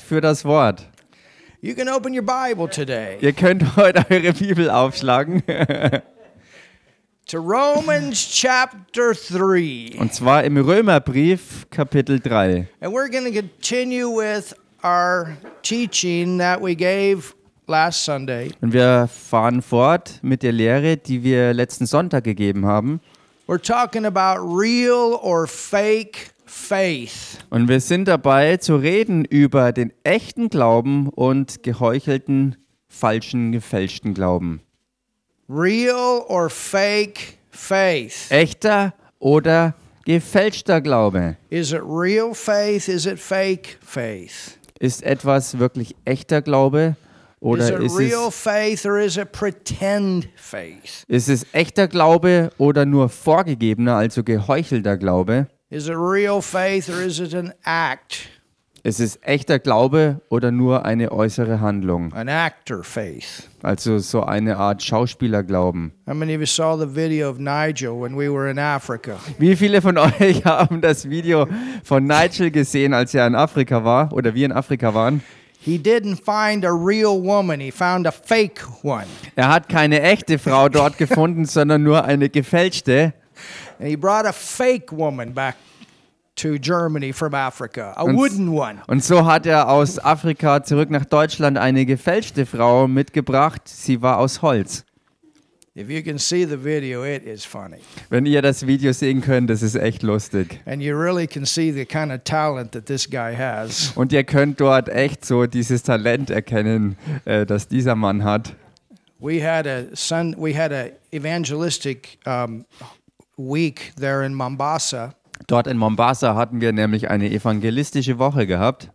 Für das Wort. You can open your Bible today Ihr könnt heute eure Bibel aufschlagen. to Romans chapter 3. Und zwar im Römerbrief Kapitel 3. And we're going to continue with our teaching that we gave last Sunday. Und wir fahren fort mit der Lehre, die wir letzten Sonntag gegeben haben. We're talking about real or fake faith. Und wir sind dabei zu reden über den echten Glauben und geheuchelten, falschen, gefälschten Glauben. Real or fake faith. Echter oder gefälschter Glaube. Is it real faith? Is it fake faith? Ist etwas wirklich echter Glaube Is oder it ist real es, faith or is it pretend faith? ist es echter Glaube oder nur vorgegebener, also geheuchelter Glaube? Is it real faith or is it an act? Ist es echter Glaube oder nur eine äußere Handlung? An actor faith. Also so eine Art Schauspielerglauben. How many of you saw the video of Nigel when we were in Africa? Wie viele von euch haben das Video von Nigel gesehen, als er in Afrika war oder wir in Afrika waren? He didn't find a real woman, he found a fake one. Er hat keine echte Frau dort gefunden, sondern nur eine gefälschte. And he brought a fake woman back to Germany from Africa, a Und- wooden one. Und so hat er aus Afrika zurück nach Deutschland eine gefälschte Frau mitgebracht. Sie war aus Holz. If you can see the video, it is funny. Wenn ihr das Video sehen könnt, das ist echt lustig. And you really can see the kind of talent that this guy has. Und ihr könnt dort echt so dieses Talent erkennen, äh, das dieser Mann hat. We had a son, we had a evangelistic um, week there in Mombasa, Dort in Mombasa hatten wir nämlich eine evangelistische Woche gehabt.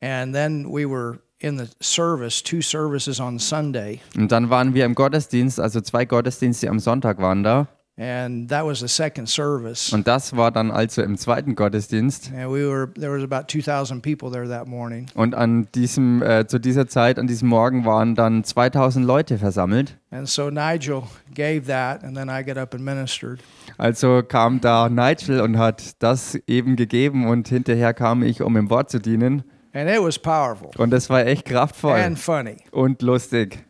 and then we were in the service, two services on Sunday, Und dann waren wir im Gottesdienst, also zwei Gottesdienste am Sonntag waren da. And that was the second service. Und das war dann also im zweiten Gottesdienst. And we were there was about 2,000 people there that morning. Und an diesem, äh, zu dieser Zeit, an diesem Morgen waren dann 2000 Leute versammelt. And so Nigel gave that, and then I got up and ministered. Also kam da Nigel und hat das eben gegeben und hinterher kam ich, um im Wort zu dienen. And it was powerful Und das war echt kraftvoll and funny. und lustig.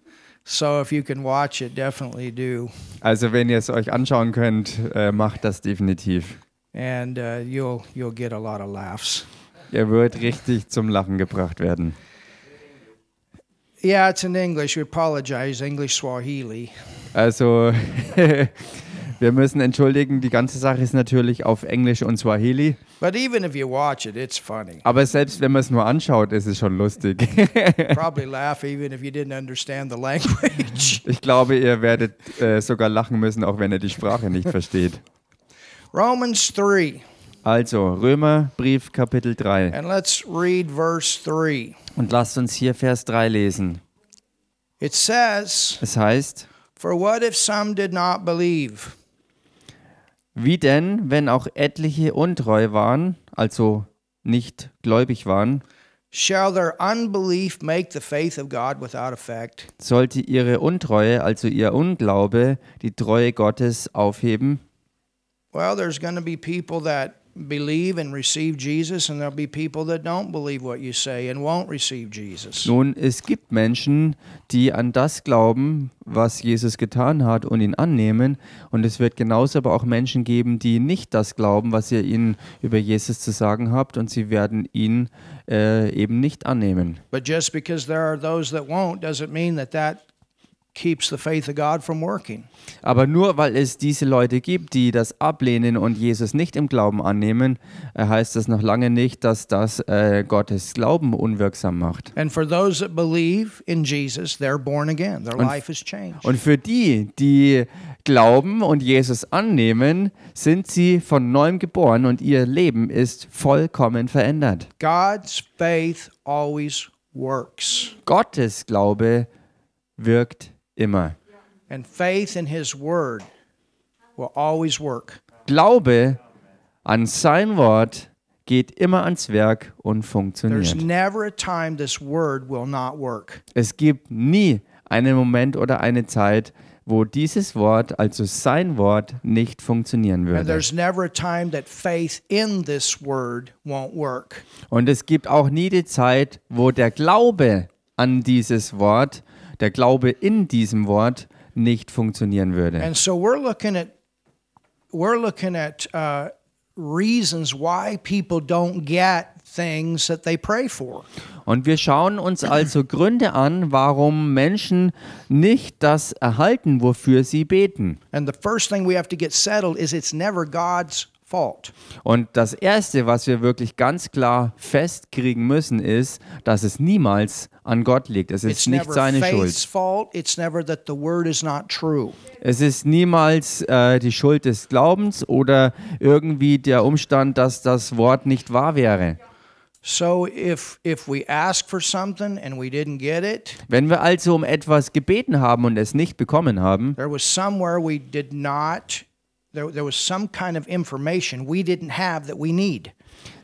So if you can watch it, definitely do. Also wenn ihr es euch anschauen könnt, äh, macht das definitiv. And uh, you'll you'll get a lot of laughs. Ihr wird richtig zum Lachen gebracht werden. Yeah, it's in English. We apologize. English Swahili. Also wir müssen entschuldigen, die ganze Sache ist natürlich auf Englisch und Swahili. But even if you watch it, it's funny. Aber selbst wenn man es nur anschaut, ist es schon lustig. Probably laugh even if you didn't understand the language. Ich glaube, ihr werdet äh, sogar lachen müssen, auch wenn ihr die Sprache nicht versteht. Romans 3. Also, Römerbrief Kapitel 3. And let's read verse 3. Und lasst uns hier Vers 3 lesen. It says, Es heißt, For what if some did not believe? Wie denn, wenn auch etliche untreu waren, also nicht gläubig waren, Shall their unbelief make the faith of God without effect? sollte ihre Untreue, also ihr Unglaube, die Treue Gottes aufheben? Well, there's going to be people that believe and receive Jesus, and there'll be people that don't believe what you say and won't receive Jesus. Nun, es gibt Menschen, die an das glauben, was Jesus getan hat und ihn annehmen. Und es wird genauso aber auch Menschen geben, die nicht das glauben, was ihr ihnen über Jesus zu sagen habt. Und sie werden ihn äh, eben nicht annehmen. But just because there are those that won't doesn't mean that that keeps the faith of God from working. Aber nur weil es diese Leute gibt, die das ablehnen und Jesus nicht im Glauben annehmen, äh, heißt das noch lange nicht, dass das äh, Gottes Glauben unwirksam macht. And for those that believe in Jesus, they're born again. Their Und- life has changed. Und für die, die glauben und Jesus annehmen, sind sie von neuem geboren und ihr Leben ist vollkommen verändert. God's faith always works. Gottes Glaube wirkt immer. And faith in his word will always work. Glaube an sein Wort geht immer ans Werk und There's funktioniert. never a time this word will not work. Es gibt nie einen Moment oder eine Zeit, wo dieses Wort, also sein Wort, nicht funktionieren würde. there's never a time that faith in this word won't work. Und es gibt auch nie die Zeit, wo der Glaube an dieses Wort, der Glaube in diesem Wort nicht funktionieren würde. And so we're looking at we're looking at uh, reasons why people don't get things that they pray for. Und wir schauen uns also Gründe an, warum Menschen nicht das erhalten, wofür sie beten. And the first thing we have to get settled is it's never God's fault. Und das Erste, was wir wirklich ganz klar festkriegen müssen, ist, dass es niemals an Gott liegt. Es ist It's nicht seine Schuld. fault. It's never that the word is not true. Es ist niemals äh, die Schuld des Glaubens oder irgendwie der Umstand, dass das Wort nicht wahr wäre. So if if we ask for something and we didn't get it, Wenn wir also um etwas gebeten haben und es nicht bekommen haben, there was somewhere we did not there, there was some kind of information we didn't have that we need.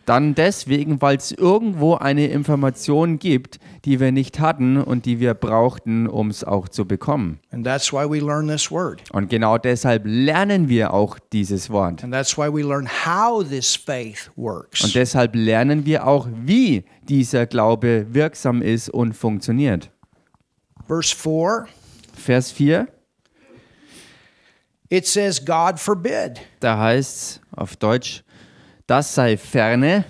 dann deswegen, weil es irgendwo eine Information gibt, die wir nicht hatten und die wir brauchten, um es auch zu bekommen. And that's why we learn this word. Und genau deshalb lernen wir auch dieses Wort. And that's why we learn how this faith works. Und deshalb lernen wir auch, wie dieser Glaube wirksam ist und funktioniert. Verse 4, Vers 4, it says, God forbid. da heißt auf Deutsch, das sei ferne.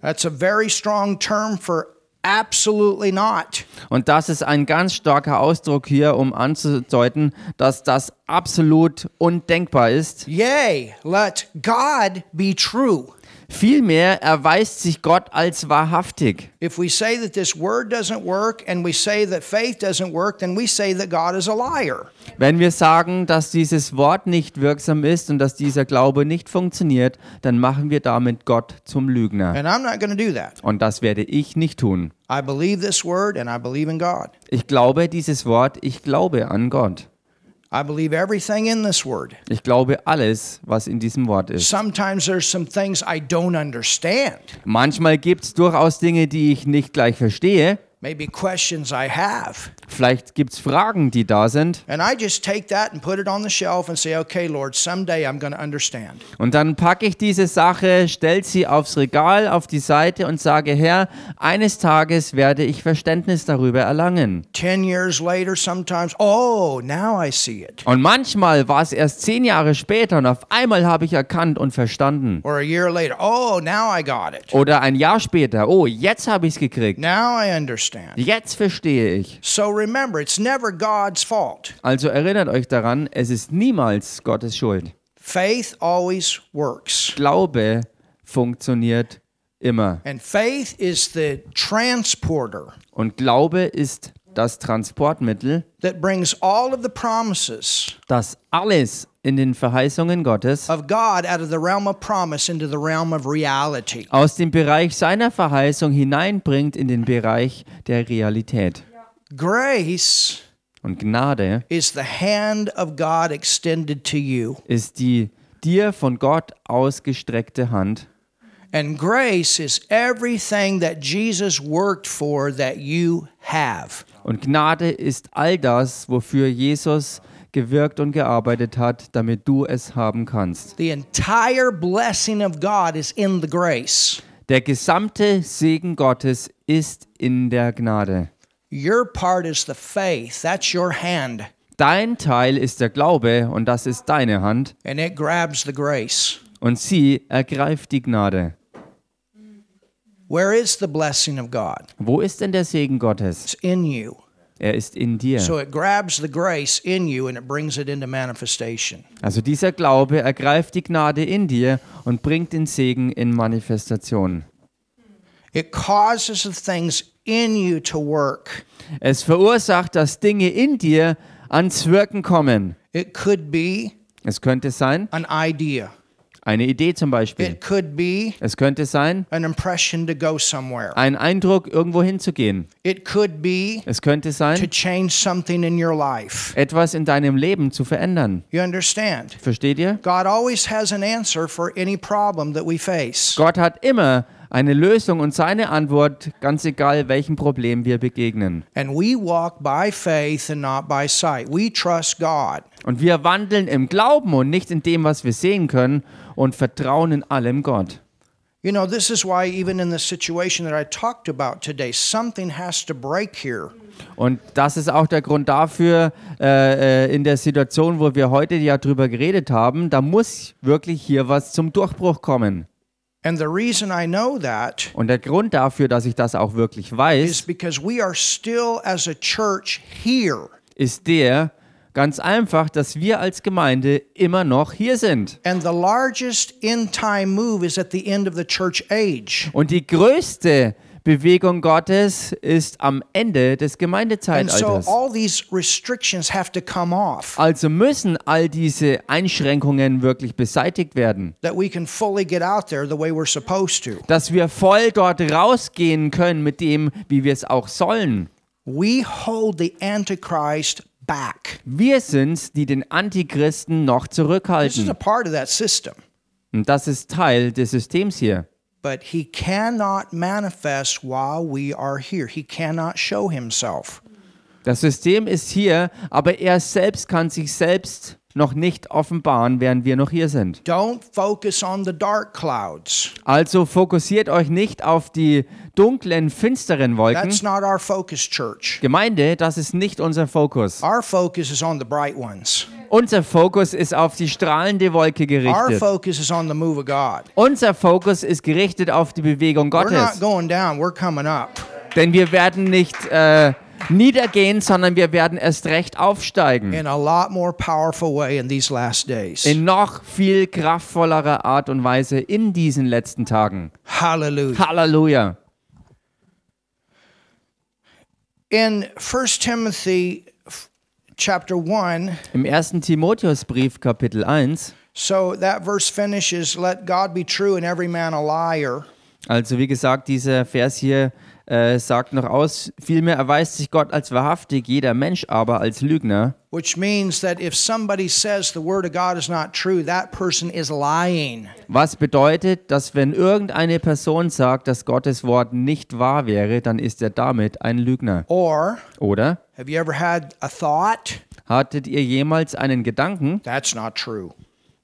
That's a very strong term for absolutely not. Und das ist ein ganz starker Ausdruck hier, um anzudeuten, dass das absolut undenkbar ist. Yea, let God be true. Vielmehr erweist sich Gott als wahrhaftig. If we say that this word doesn't work and we say that faith doesn't work, then we say that God is a liar. Wenn wir sagen, dass dieses Wort nicht wirksam ist und dass dieser Glaube nicht funktioniert, dann machen wir damit Gott zum Lügner. And I'm not going to do that. Und das werde ich nicht tun. I believe this word and I believe in God. Ich glaube dieses Wort, ich glaube an Gott. I believe everything in this word. Ich glaube alles, was in diesem Wort ist. Sometimes there's some things I don't understand, Manchmal gibt es durchaus Dinge, die ich nicht gleich verstehe. Maybe questions I have. Vielleicht gibt es Fragen, die da sind. And I just take that and put it on the shelf and say, okay, Lord, someday I'm going to understand. Und dann packe ich diese Sache, stelle sie aufs Regal, auf die Seite und sage, Herr, eines Tages werde ich Verständnis darüber erlangen. Ten years later, sometimes, oh, now I see it. Und manchmal war es erst zehn Jahre später und auf einmal habe ich erkannt und verstanden. Or a year later, oh, now I got it. Oder ein Jahr später, oh, jetzt habe ich es gekriegt. Now I understand. Jetzt verstehe ich. So remember, it's never God's fault. Also erinnert euch daran, es ist niemals Gottes Schuld. Faith always works. Glaube funktioniert immer. And faith is the transporter Und Glaube ist das Transportmittel, that brings all of the promises das alles in den Verheißungen Gottes of God out of the realm of promise into the realm of reality. aus dem Bereich seiner Verheißung hineinbringt in den Bereich der Realität. Grace Und Gnade is the hand of God extended to you. ist die dir von Gott ausgestreckte Hand. And grace is everything that Jesus worked for that you have. Und Gnade ist all das, wofür Jesus gewirkt und gearbeitet hat, damit du es haben kannst. The entire blessing of God is in the grace. Der gesamte Segen Gottes ist in der Gnade. Your part is the faith. That's your hand. Dein Teil ist der Glaube und das ist deine Hand And it grabs the grace. und sie ergreift die Gnade. Where is the blessing of God? Wo ist denn der Segen Gottes? It's in you. Er ist in dir. So it grabs the grace in you and it brings it into manifestation. Also dieser Glaube ergreift die Gnade in dir und bringt den Segen in Manifestation. It causes the things in you to work. Es verursacht, dass Dinge in dir ans Wirken kommen. It could be Es könnte sein, an idea. Eine Idee zum Beispiel. It could be Es könnte sein, an impression to go somewhere. ein Eindruck, irgendwo hinzugehen. It could be Es könnte to sein, change something in your life. etwas in deinem Leben zu verändern. You understand? Versteht ihr? God always has an answer for any problem that we face. Gott hat immer eine Lösung und seine Antwort, ganz egal welchem Problem wir begegnen. And we walk by faith and not by sight. We trust God. Und wir wandeln im Glauben und nicht in dem, was wir sehen können und vertrauen in allem Gott. You know, this is why, even in the situation that I talked about today, something has to break here. Und das ist auch der Grund dafür, äh, äh, in der Situation, wo wir heute ja drüber geredet haben, da muss wirklich hier was zum Durchbruch kommen. And the reason I know that Und der Grund dafür, dass ich das auch wirklich is weiß, because we are still, as a church, here. ist der ganz einfach, dass wir als Gemeinde immer noch hier sind. And the largest end time move is at the end of the church age. Und die größte Bewegung Gottes ist am Ende des Gemeindezeitalters. Also müssen all diese Einschränkungen wirklich beseitigt werden, that we can fully get out there the way we're supposed to. dass wir voll dort rausgehen können mit dem, wie wir es auch sollen. We hold the Antichrist back. Wir sind's, die den Antichristen noch This is a zurückhalten. part of that system. Und das ist Teil des Systems hier. But he cannot manifest while we are here. He cannot show himself. Das System ist hier, aber er selbst kann sich selbst noch nicht offenbaren, während wir noch hier sind. Don't focus on the dark clouds. Also fokussiert euch nicht auf die dunklen, finsteren Wolken. That's not our focus, church. Gemeinde, das ist nicht unser Fokus. Our focus is on the bright ones. Unser Fokus ist auf die strahlende Wolke Our gerichtet. focus is on the move of God. Unser Fokus ist gerichtet auf die Bewegung We're not Gottes. going down, we're coming up. Denn wir werden nicht äh, niedergehen, sondern wir werden erst recht aufsteigen. In a lot more powerful way in these last days. In noch viel kraftvollerer Art und Weise in diesen letzten Tagen. Hallelujah. Halleluja. In 1 Timothy chapter 1, Im ersten Timotheusbrief Kapitel 1, so that verse finishes, Let God be true and every man a liar. also wie gesagt, dieser Vers hier äh, sagt noch aus, vielmehr erweist sich Gott als wahrhaftig, jeder Mensch aber als Lügner. Which means that if somebody says the word of God is not true, that person is lying. Was bedeutet, dass wenn irgendeine Person sagt, dass Gottes Wort nicht wahr wäre, dann ist er damit ein Lügner. Or, Oder? Have you ever had a thought? Hattet ihr jemals einen Gedanken? That's not true.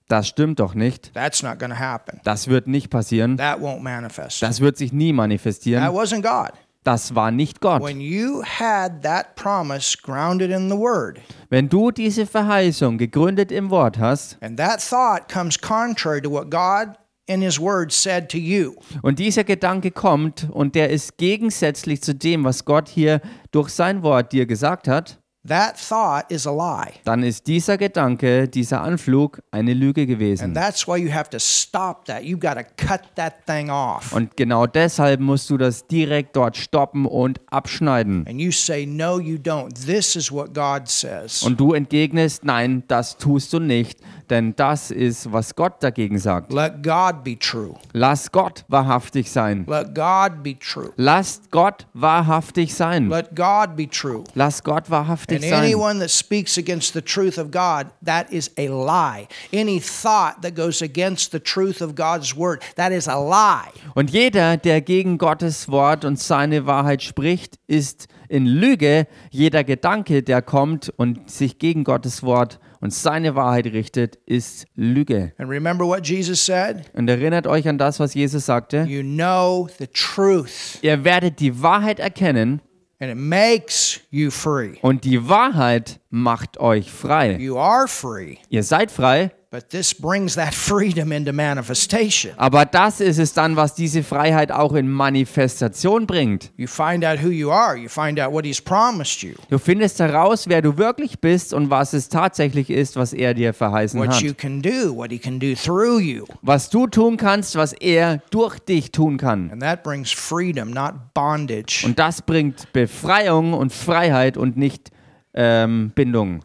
Das stimmt doch nicht. That's not going to happen. Das wird nicht passieren. That won't manifest. Das wird sich nie That manifestieren. wasn't God. Das war nicht Gott. When you had that promise grounded in the word, Wenn du diese Verheißung gegründet im Wort hast and that thought comes contrary to what God in His word said to you, und dieser Gedanke kommt und der ist gegensätzlich zu dem, was Gott hier durch sein Wort dir gesagt hat, that thought is a lie. dann ist dieser Gedanke, dieser Anflug eine Lüge And gewesen. that's why you have to stop that. You've got to cut that thing off. Und genau deshalb musst du das direkt dort stoppen und abschneiden. And you say, No, you don't. This is what God says. Und du entgegnest, nein, das tust du nicht, denn das ist, was Gott dagegen sagt. Let God be true. Lass Gott wahrhaftig sein. Let God be true. Lasst Gott wahrhaftig sein. Let God be true. Lass Gott wahrhaftig And sein. anyone that speaks against the truth of God, that is a lie. Any thought that goes against the truth of God's word, that is a lie. Und jeder, der gegen Gottes Wort und seine Wahrheit spricht, ist in Lüge. Jeder Gedanke, der kommt und sich gegen Gottes Wort und seine Wahrheit richtet, ist Lüge. And remember what Jesus said? Und erinnert euch an das, was Jesus sagte. You know the truth, Ihr werdet die Wahrheit erkennen and it makes you free. und die Wahrheit macht euch frei. You are free, Ihr seid frei, but this brings that freedom into manifestation. aber das ist es dann, was diese Freiheit auch in Manifestation bringt. You find out who you are, you find out what He's promised you, Du findest heraus, wer du wirklich bist und was es tatsächlich ist, was er dir verheißen what hat. you can do, what He can do through you. Was du tun kannst, was er durch dich tun kann. And that brings freedom, not bondage. Und das bringt Befreiung und Freiheit und nicht ähm, Bindung.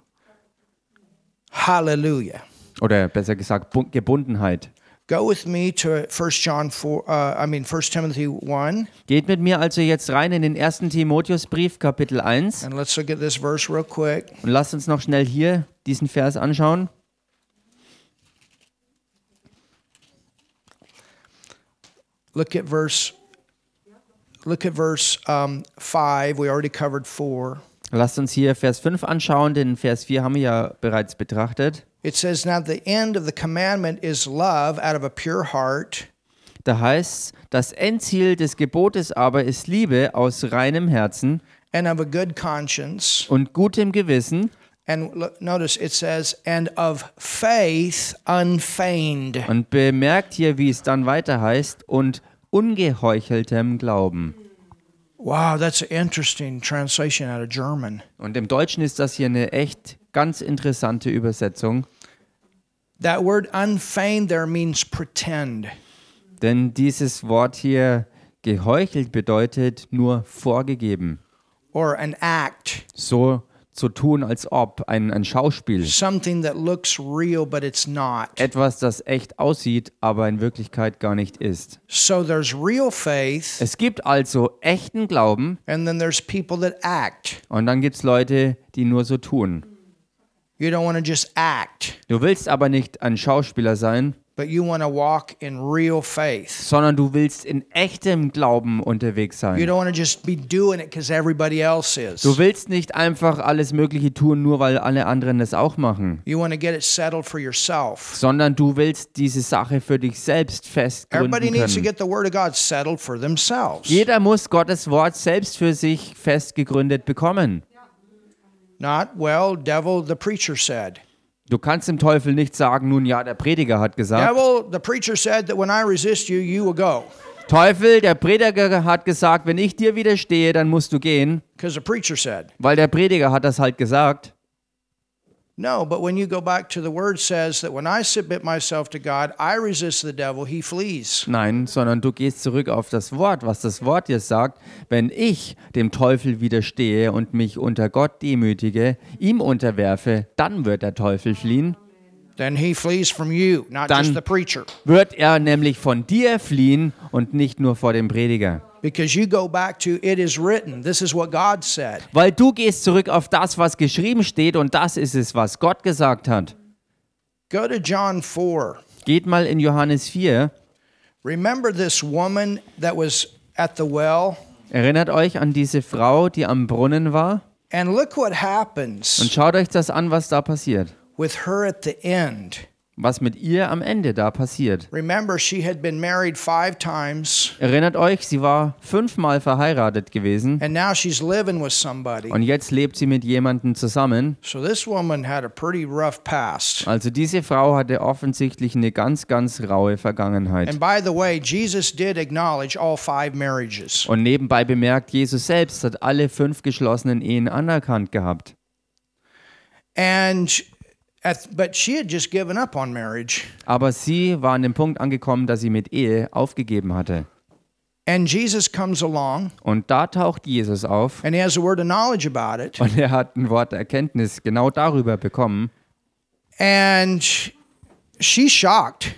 Hallelujah. Oder besser gesagt, Bu Gebundenheit. Go with me to 1 John 4, uh, I mean 1 Timothy 1, Geht mit mir also jetzt rein in den 1. Timotheusbrief, Kapitel 1. and let's look at this verse real quick. Und lasst uns noch schnell hier diesen Vers anschauen. look at verse look at verse um, 5 we already covered 4 Lasst uns hier Vers 5 anschauen, denn Vers 4 haben wir ja bereits betrachtet. It says now the end of the commandment is love out of a pure heart. Da heißt das Endziel des Gebotes aber ist Liebe aus reinem Herzen and of a good conscience. und gutem Gewissen. And look, notice it says and of faith unfeigned. Und bemerkt hier, wie es dann weiter heißt und ungeheucheltem Glauben. wow that's an interesting translation out of german. Und im Deutschen ist das hier eine echt ganz interessante Übersetzung, that word unfeigned there means pretend denn dieses Wort hier geheuchelt bedeutet nur vorgegeben. or an act So zu tun, als ob ein, ein Schauspiel. something that looks real but it's not Etwas, das echt aussieht, aber in Wirklichkeit gar nicht ist. so there's real faith Es gibt also echten Glauben and then there's people that act und dann gibt es Leute, die nur so tun. You don't want to just act Du willst aber nicht ein Schauspieler sein, but you want to walk in real faith sondern du willst in echtem Glauben unterwegs you sein. don't want to just be doing it because everybody else is Du willst nicht einfach alles Mögliche tun, nur weil alle anderen es auch machen, you want to get it settled for yourself sondern du willst diese Sache für dich selbst everybody festgründen needs to können. get the word of god settled for themselves Jeder muss Gottes Wort selbst für sich festgegründet bekommen. Not well devil the preacher said Du kannst dem Teufel nicht sagen, nun ja, der Prediger hat gesagt. devil the preacher said that when i resist you you will go Teufel, der Prediger hat gesagt, wenn ich dir widerstehe, dann musst du gehen, because the preacher said weil der Prediger hat das halt gesagt. No, but when you go back to the word says that when I submit myself to God, I resist the devil, he flees. Nein, sondern du gehst zurück auf das Wort, was das Wort dir sagt. Wenn ich dem Teufel widerstehe und mich unter Gott demütige, ihm unterwerfe, dann wird der Teufel fliehen. Then he flees from you, not Dann- just the preacher. Wird er nämlich von dir fliehen und nicht nur vor dem Prediger. Because you go back to it is written. This is what God said. Weil du gehst zurück auf das, was geschrieben steht und das ist es, was Gott gesagt hat. Go to John 4. Geht mal in Johannes 4. Remember this woman that was at the well? Erinnert euch an diese Frau, die am Brunnen war? And look what Und happens schaut euch das an, was da passiert. With her at the end. Was mit ihr am Ende da passiert. Remember, she had been married five times, Erinnert euch, sie war fünfmal verheiratet gewesen and now she's living with somebody. und jetzt lebt sie mit jemandem zusammen. So this woman had a pretty rough past. Also diese Frau hatte offensichtlich eine ganz, ganz raue Vergangenheit. And by the way, Jesus did acknowledge all five marriages. Und nebenbei bemerkt, Jesus selbst hat alle fünf geschlossenen Ehen anerkannt gehabt. And Aber sie war an dem Punkt angekommen, dass sie mit Ehe aufgegeben hatte. And Jesus comes along Und da taucht Jesus auf and he has a word of knowledge about it. und er hat ein Wort der Erkenntnis genau darüber bekommen. And she's shocked.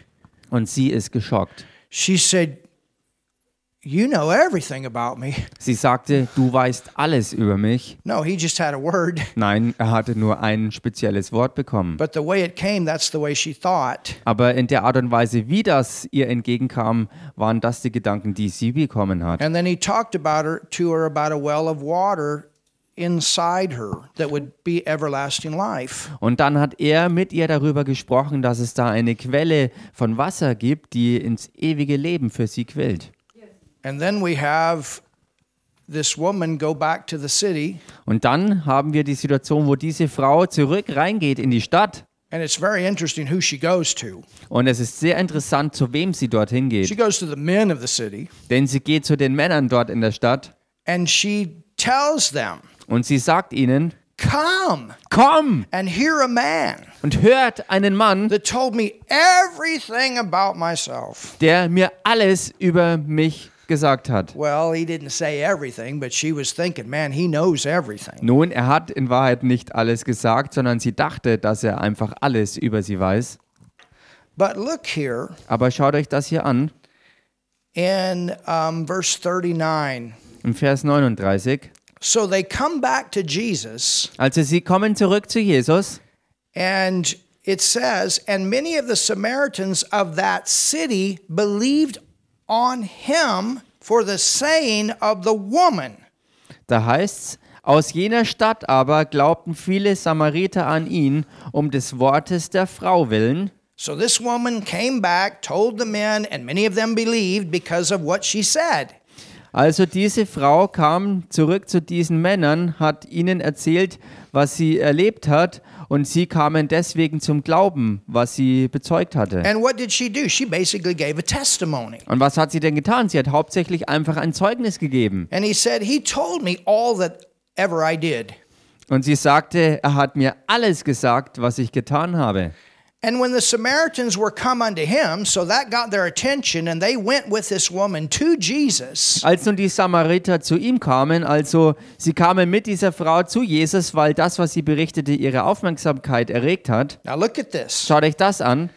Und sie ist geschockt. She said, You know everything about me. Sie sagte, du weißt alles über mich. No, he just had a word. Nein, er hatte nur ein spezielles Wort bekommen. But the way it came, that's the way she thought. Aber in der Art und Weise, wie das ihr entgegenkam, waren das die Gedanken, die sie bekommen hat. And then he talked about her to her about a well of water inside her that would be everlasting life. Und dann hat er mit ihr darüber gesprochen, dass es da eine Quelle von Wasser gibt, die ins ewige Leben für sie quillt. And then we have this woman go back to the city, Und dann haben wir die Situation, wo diese Frau zurück reingeht in die Stadt. and it's very interesting who she goes to. Und es ist sehr interessant, zu wem sie dorthin She geht. goes to the men of the city, Denn sie geht zu den Männern dort in der Stadt and she tells them, und sie sagt ihnen, Come komm and hear a man und hört einen Mann, that told me everything about myself. der mir alles über mich gesagt hat. Nun, er hat in Wahrheit nicht alles gesagt, sondern sie dachte, dass er einfach alles über sie weiß. Aber schaut euch das hier an, in um, verse 39. im Vers 39. So they come back to Jesus, Also sie kommen zurück zu Jesus and it says, And many of the Samaritans of that city believed on him for the saying of the woman. Da heißt's, aus jener Stadt aber glaubten viele Samariter an ihn, um des Wortes der Frau willen. So this woman came back, told the men, and many of them believed because of what she said. Also diese Frau kam zurück zu diesen Männern, hat ihnen erzählt, was sie erlebt hat, und sie kamen deswegen zum Glauben, was sie bezeugt hatte. And what did she do? She basically gave a testimony. Und was hat sie denn getan? Sie hat hauptsächlich einfach ein Zeugnis gegeben. And he said, He told me all that ever I did. Und sie sagte, er hat mir alles gesagt, was ich getan habe. And when the Samaritans were come unto him, so that got their attention, and they went with this woman to Jesus. Als nun die Samariter zu ihm kamen, also sie kamen mit dieser Frau zu Jesus, weil das, was sie berichtete, ihre Aufmerksamkeit erregt hat. Now look at this. Schaut euch das an.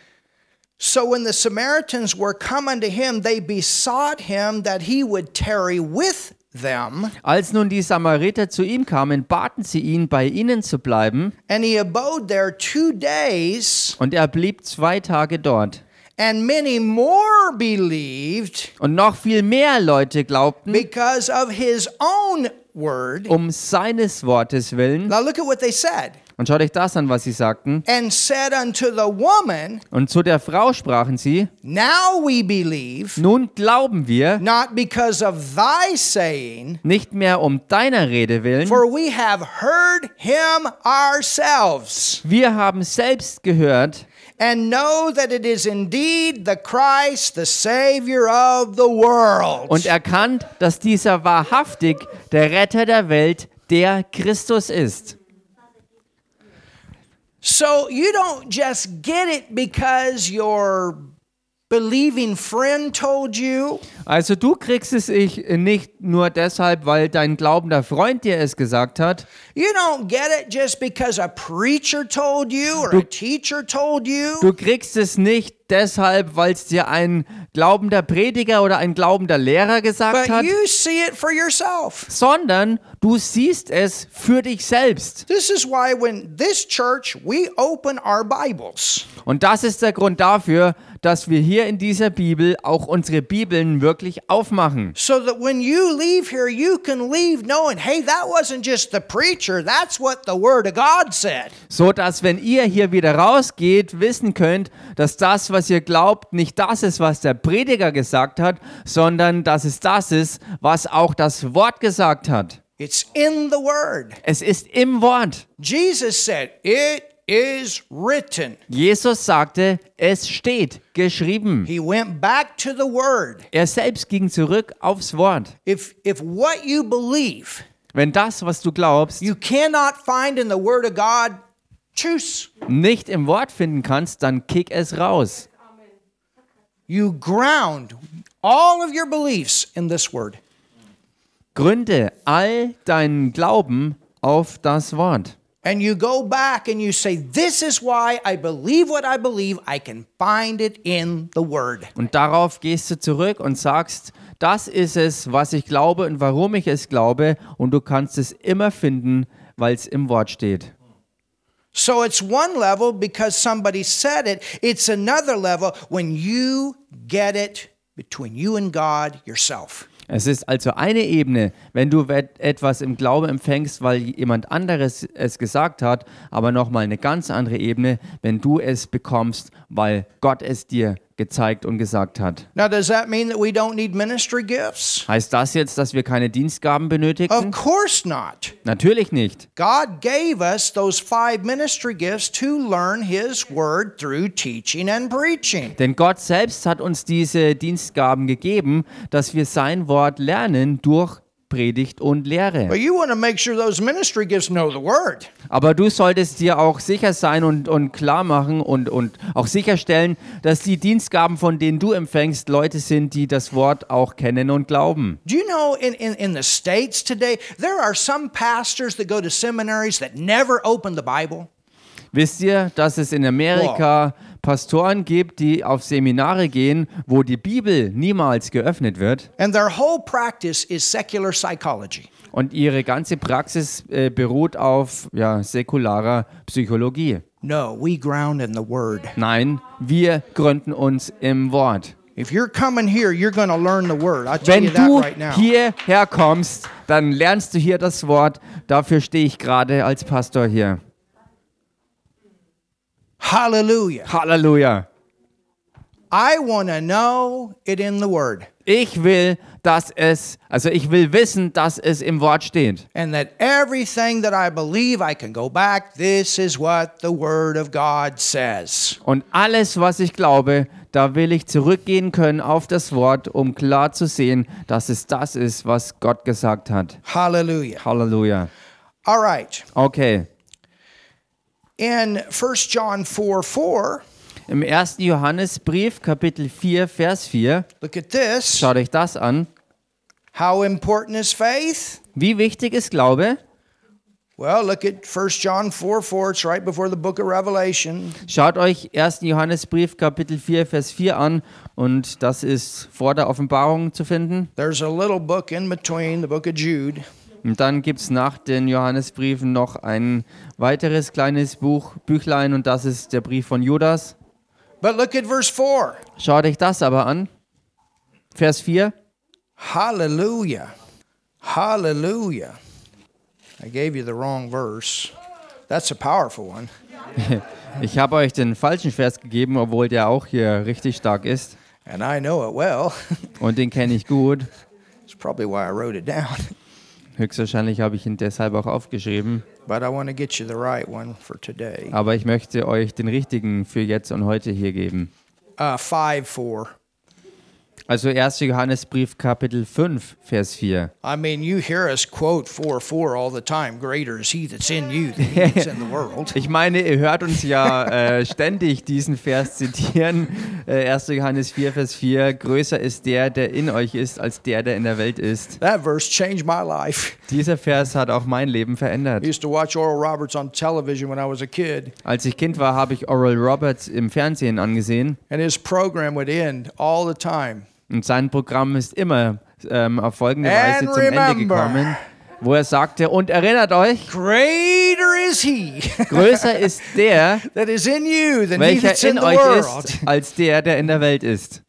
So when the Samaritans were come unto him, they besought him that he would tarry with them. Als nun die Samariter zu ihm kamen, baten sie ihn, bei ihnen zu bleiben, And he abode there two days, und er blieb zwei Tage dort. and many more believed Und noch viel mehr Leute glaubten, because of his own word. um seines Wortes willen. Now look at what they said. Und schaut euch das an, was sie sagten. And said unto the woman, Und zu der Frau sprachen sie, Now we believe, nun glauben wir, not because of thy saying, nicht mehr um deiner Rede willen, for we have heard him ourselves, wir haben selbst gehört, and know that it is indeed the Christ, the Savior of the world. und erkannt, dass dieser wahrhaftig der Retter der Welt, der Christus ist. So you don't just get it because your believing friend told you. Also du kriegst es ich nicht nur deshalb, weil dein glaubender Freund dir es gesagt hat. You don't get it just because a preacher told you or a teacher told you. Du kriegst es nicht deshalb, weil es dir ein glaubender Prediger oder ein glaubender Lehrer gesagt But hat, you see it for yourself. sondern du siehst es für dich selbst. This is why when this church we open our Bibles. Und das ist der Grund dafür, dass wir hier in dieser Bibel auch unsere Bibeln wirklich aufmachen. So that when you leave here, you can leave knowing, hey, that wasn't just the preacher, that's what the Word of God said. So dass, wenn ihr hier wieder rausgeht, wissen könnt, dass das, was ihr glaubt, nicht das ist, was der Prediger gesagt hat, sondern dass es das ist, was auch das Wort gesagt hat. It's in the Word. Es ist im Wort. Jesus said, It is written. Jesus sagte, es steht geschrieben. He went back to the Word. Er selbst ging zurück aufs Wort. If, if what you believe Wenn das, was du glaubst, you cannot find in the Word of God, choose. nicht im Wort finden kannst, dann kick es raus. You ground all of your beliefs in this Word. Gründe all deinen Glauben auf das Wort. And you go back and you say, This is why I believe what I believe. I can find it in the Word. Und darauf gehst du zurück und sagst, das ist es, was ich glaube und warum ich es glaube. Und du kannst es immer finden, weil es im Wort steht. So it's one level because somebody said it, it's another level when you get it between you and God yourself. Es ist also eine Ebene, wenn du etwas im Glauben empfängst, weil jemand anderes es gesagt hat, aber nochmal eine ganz andere Ebene, wenn du es bekommst, weil Gott es dir gezeigt und gesagt hat. Now, does that mean that we don't need ministry gifts? Heißt das jetzt, dass wir keine Dienstgaben Of benötigen? course not. Natürlich nicht. God gave us those five ministry gifts to learn His Word through teaching and preaching. Denn Gott selbst hat uns diese Dienstgaben gegeben, dass wir sein Wort lernen durch Predigt und Lehre. But you want to make sure those ministry gifts know the Word. Aber du solltest dir auch sicher sein und, und klar machen und, und auch sicherstellen, dass die Dienstgaben, von denen du empfängst, Leute sind, die das Wort auch kennen und glauben. Do you know in, in, in the States today, there are some pastors that go to seminaries that never open the Bible? Wisst ihr, dass es in Amerika Pastoren gibt, die auf Seminare gehen, wo die Bibel niemals geöffnet wird And their whole practice is secular psychology. und ihre ganze Praxis äh, beruht auf ja, säkularer Psychologie? No, we ground in the Word. Nein, wir gründen uns im Wort. If you're coming here, you're going to learn the word. I tell Wenn you that du right now. hierher kommst, dann lernst du hier das Wort. Dafür stehe ich gerade als Pastor hier. Hallelujah. Halleluja. I want to know it in the word. Ich will, dass es, also ich will wissen, dass es im Wort steht. And that everything that I believe, I can go back. This is what the word of God says. Und alles, was ich glaube, da will ich zurückgehen können auf das Wort, um klar zu sehen, dass es das ist, was Gott gesagt hat. Hallelujah. Halleluja. All right. Okay. In 1 John 4 4, Im 1. Johannesbrief, Kapitel 4, Vers 4, look at this. schaut euch das an. How important is faith? Wie wichtig ist Glaube? Well, look at 1 John 4 4. It's right before the book of Revelation. Schaut euch 1. Johannesbrief, Kapitel 4, Vers 4 an. Und das ist vor der Offenbarung zu finden. There's a little book in between, the book of Jude. Und dann gibt es nach den Johannesbriefen noch ein weiteres kleines Buch, Büchlein, und das ist der Brief von Judas. But look at verse 4. Schaut euch das aber an. Vers 4. Hallelujah. Hallelujah. I gave you the wrong verse. That's a powerful one. Ich habe euch den falschen Vers gegeben, obwohl der auch hier richtig stark ist. And I know it well. Und den kenne ich gut. It's probably why I wrote it down. Höchstwahrscheinlich habe ich ihn deshalb auch aufgeschrieben. But I want to get you the right one for today. Aber ich möchte euch den richtigen für jetzt und heute hier geben. Uh, 5 4. Also 1. Johannesbrief, Kapitel 5, Vers 4. I mean, you hear us quote 4 4 all the time. Greater is he that's in you than he that's in the world. Ich meine, ihr hört uns ja äh, ständig diesen Vers zitieren. Äh, 1. Johannes 4, Vers 4. Größer ist der, der in euch ist, als der, der in der Welt ist. That verse changed my life. Dieser Vers hat auch mein Leben verändert. I used to watch Oral Roberts on television when I was a kid, Als ich Kind war, habe ich Oral Roberts im Fernsehen angesehen. and his program would end all the time. Und sein Programm ist immer ähm, auf folgende Weise And zum Ende remember. gekommen, wo er sagte, und erinnert euch, Greater is he größer ist der, that is in you than he welcher in in euch ist, als der, der in der Welt ist.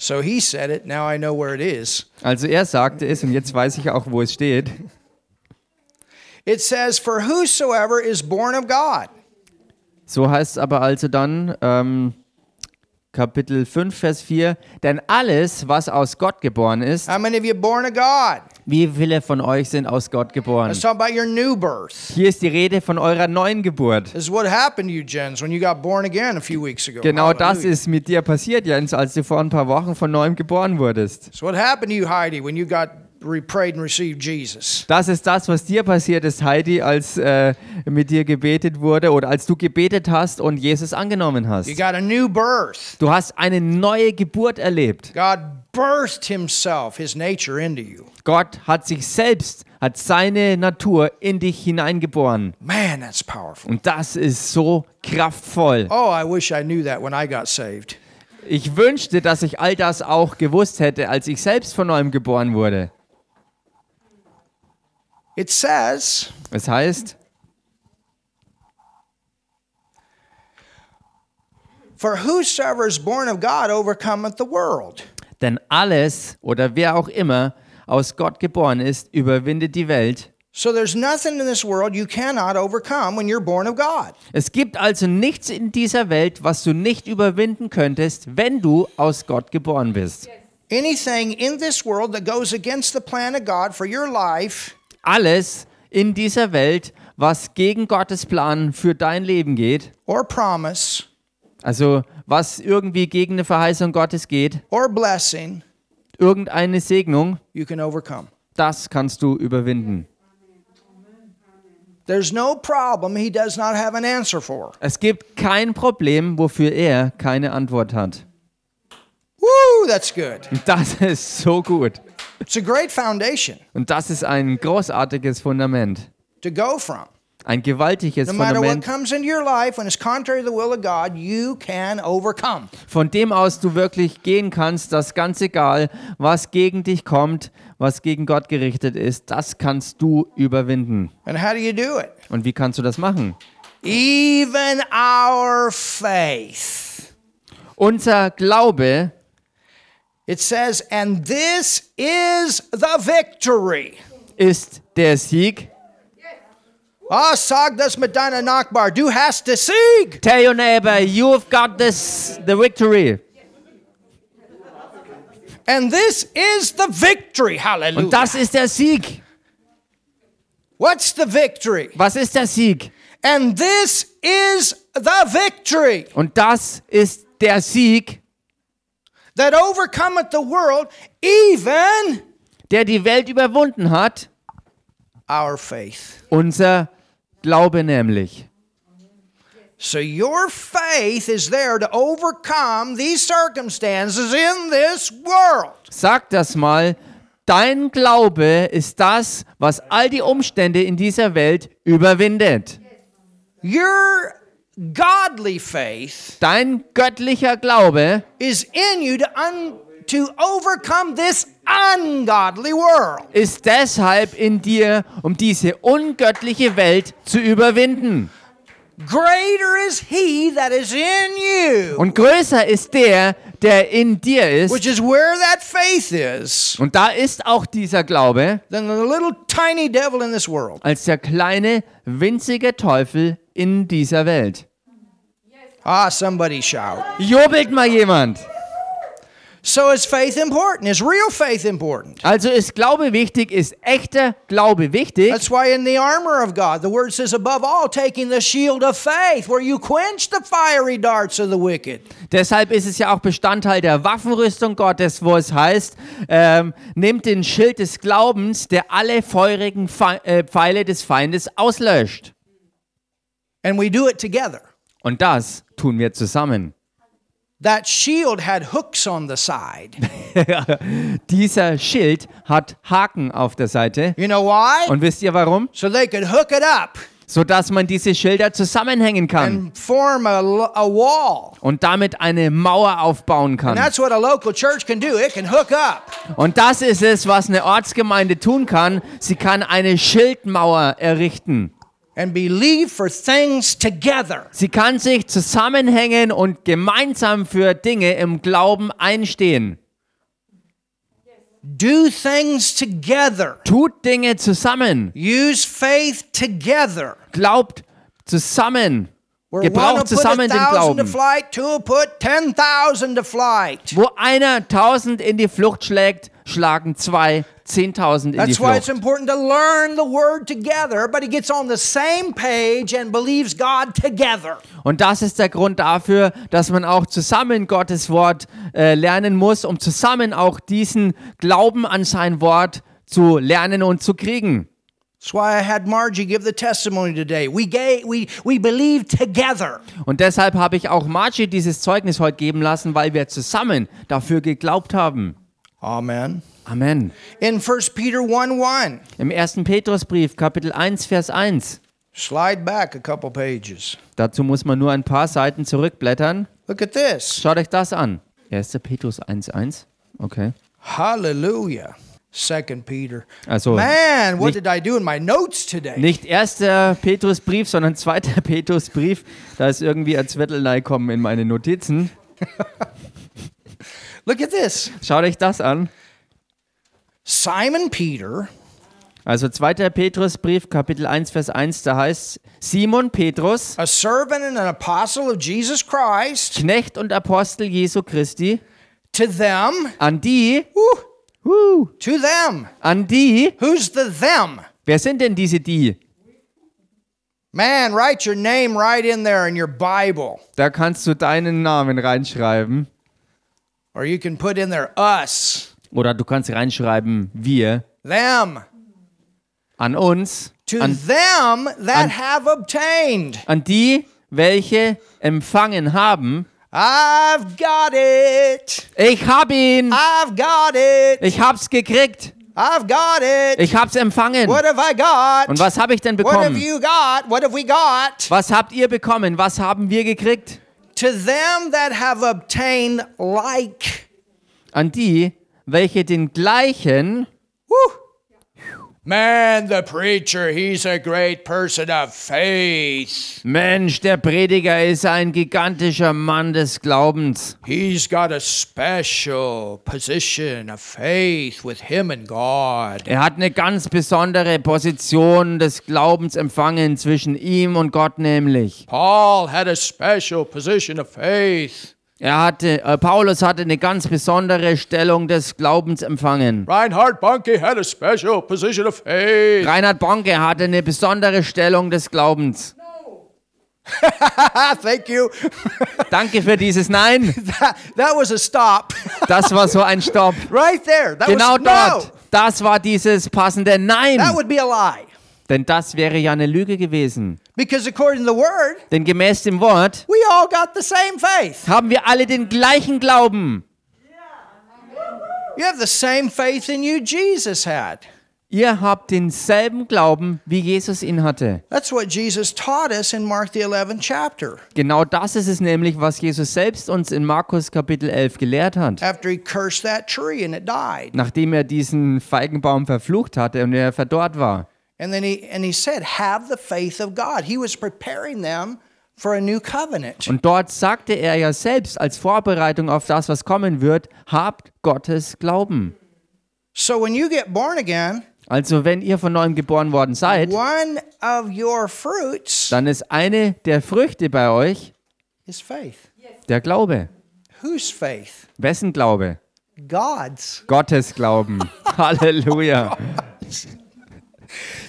So he said it. Now I know where it is. Also er sagte es und jetzt weiß ich auch, wo es steht. It says, For whosoever is born of God. So heißt es aber also dann, ähm, Kapitel 5, Vers 4, denn alles, was aus Gott geboren ist, How many of you born of God? wie viele von euch sind aus Gott geboren? Let's talk about your new birth. Hier ist die Rede von eurer neuen Geburt. This is what happened to you, Jens, when you got born again a few weeks ago. Genau das Hallelujah. ist mit dir passiert, Jens, als du vor ein paar Wochen von neuem geboren wurdest. So what happened to you, Heidi, when you got Das ist das, was dir passiert ist, Heidi, als äh, mit dir gebetet wurde oder als du gebetet hast und Jesus angenommen hast. You got a new birth. Du hast eine neue Geburt erlebt. God birthed himself, his nature into you. Gott hat sich selbst, hat seine Natur in dich hineingeboren. Man, that's powerful. Und das ist so kraftvoll. Oh, I wish I knew that when I got saved. Ich wünschte, dass ich all das auch gewusst hätte, als ich selbst von neuem geboren wurde. It says, Es heißt, For whosoever is born of God overcometh the world. denn alles oder wer auch immer aus Gott geboren ist, überwindet die Welt. So there's nothing in this world you cannot overcome when you're born of God. Es gibt also nichts in dieser Welt, was du nicht überwinden könntest, wenn du aus Gott geboren bist. Anything in this world that goes against the plan of God for your life Alles in dieser Welt, was gegen Gottes Plan für dein Leben geht, or promise also was irgendwie gegen eine Verheißung Gottes geht, or blessing, irgendeine Segnung, you can overcome. das kannst du überwinden. There's no problem he does not have an answer for. Es gibt kein Problem, wofür er keine Antwort hat. Woo, that's good. Das ist so gut. It's a great foundation Und das ist ein großartiges Fundament. to go from. Ein gewaltiges No matter what Fundament, comes into your life when it's contrary to the will of God, you can overcome. von dem aus du wirklich gehen kannst, dass ganz egal, was gegen dich kommt, was gegen Gott gerichtet ist, das kannst du überwinden. And how do you do it? Und wie kannst du das machen? Even our faith. Unser Glaube It says, and this is the victory. ist der Sieg. Ah, sag das mit deiner Nachbar. Du hast den Sieg. Tell your neighbor, you've got this, the victory. And this is the victory. Hallelujah. Und das ist der Sieg. What's the victory? Was ist der Sieg? And this is the victory Und das ist der Sieg, that overcometh the world, even der die Welt überwunden hat. our faith. Unser Glaube nämlich. So your faith is there to overcome these circumstances in this world. Sag das mal. Dein Glaube ist das, was all die Umstände in dieser Welt überwindet. Your godly faith Dein göttlicher Glaube is in you to un- to overcome this ungodly world. ist deshalb in dir, um diese ungöttliche Welt zu überwinden. Greater is he that is in you, Und größer ist der, der in dir ist. which is where that faith is, Und da ist auch dieser Glaube than the little tiny devil in this world. als der kleine, winzige Teufel in dieser Welt. Ah, somebody shout. Jubelt mal jemand. So is faith important? Is real faith important? Also ist Glaube wichtig, ist echter Glaube wichtig. That's why in the armor of God, the word says, above all, taking the shield of faith, where you quench the fiery darts of the wicked. Deshalb ist es ja auch Bestandteil der Waffenrüstung Gottes, wo es heißt, ähm, nehmt den Schild des Glaubens, der alle feurigen Fe äh, Pfeile des Feindes auslöscht. And we do it together. Und das tun wir zusammen. That shield had hooks on the side. Dieser Schild hat Haken auf der Seite. You know why? Und wisst ihr warum? So they could hook it up Sodass man diese Schilder zusammenhängen kann and form a, a wall. und damit eine Mauer aufbauen kann. Und das ist es, was eine Ortsgemeinde tun kann. Sie kann eine Schildmauer errichten. And believe for things together. Sie kann sich zusammenhängen und gemeinsam für Dinge im Glauben einstehen. Do things together. Tut Dinge zusammen. Use faith together. Glaubt zusammen. Gebraucht zusammen den Glauben. flight, put. Wo einer tausend in die Flucht schlägt, schlagen zwei zehntausend in die That's why it's Flucht. important to learn the word together. Everybody gets on the same page and believes God together. Und das ist der Grund dafür, dass man auch zusammen Gottes Wort äh, lernen muss, um zusammen auch diesen Glauben an sein Wort zu lernen und zu kriegen. That's why I had Margie give the testimony today. We gave, we we believe together. Und deshalb habe ich auch Margie dieses Zeugnis heute geben lassen, weil wir zusammen dafür geglaubt haben. Amen. Amen. In 1 Peter 1 1. Im 1. Petrusbrief, Kapitel 1, Vers 1. Slide back a couple pages. Dazu muss man nur ein paar Seiten zurückblättern. Look at this. Schaut euch das an. 1. Petrus 1, 1. Okay. Hallelujah. Second Peter. Also Man, what nicht- did I do in my notes today? Nicht 1. Petrusbrief, sondern 2. Petrusbrief. Da ist irgendwie ein Zwettel kommen in meine Notizen. Look at this. Schaut euch das an. Simon Peter, Also 2. Petrusbrief, Kapitel 1, Vers 1, da heißt Simon Petrus, a servant and an apostle of Jesus Christ, Knecht und Apostel Jesu Christi, to them, an die, whew, uh, to them. an die, Who's the them? wer sind denn diese die? Man, write your name right in there in your Bible. Da kannst du deinen Namen reinschreiben. Or you can put in there us, Oder du kannst reinschreiben, wir, them. an uns, To an, them that an- have obtained. an die, welche empfangen haben. I've got it. Ich hab ihn, I've got it. ich hab's gekriegt, I've got it. ich hab's empfangen. What have I got? Und was habe ich denn What have bekommen? you got? What have we got? Was habt ihr bekommen? Was haben wir gekriegt? To them that have obtained like. An die, welche den gleichen, Woo. Man, the preacher, he's a great person of faith. Mensch, der Prediger ist ein gigantischer Mann des Glaubens. He's got a special position of faith with him and God. Er hat eine ganz besondere Position des Glaubens empfangen zwischen ihm und Gott nämlich. Paul had a special position of faith. Er hatte, äh, Paulus hatte eine ganz besondere Stellung des Glaubens empfangen. Reinhard Bunke had a special position of faith. Reinhard Bonke hatte eine besondere Stellung des Glaubens. Thank you. Danke für dieses Nein. that, that was a stop. Das war so ein Stopp. right there. That Genau was dort. no. Das war dieses passende Nein. That would be a lie. Denn das wäre ja eine Lüge gewesen. Because according to the word, Denn gemäß dem Wort we all got the same faith. haben wir alle den gleichen Glauben. You have the same faith in you Jesus had. Ihr habt denselben Glauben, wie Jesus ihn hatte. That's what Jesus taught us in Mark the 11th chapter. Genau das ist es nämlich, was Jesus selbst uns in Markus Kapitel 11 gelehrt hat. After he cursed that tree and it died. Nachdem er diesen Feigenbaum verflucht hatte und er verdorrt war. And then he and he said, "Have the faith of God." He was preparing them for a new covenant. Und dort sagte er ja selbst als Vorbereitung auf das, was kommen wird, habt Gottes Glauben. So when you get born again, Also wenn ihr von neuem geboren worden seid, one of your fruits dann ist eine der Früchte bei euch is faith. der Glaube. Whose faith? Wessen Glaube? God's. Gottes Glauben. Halleluja.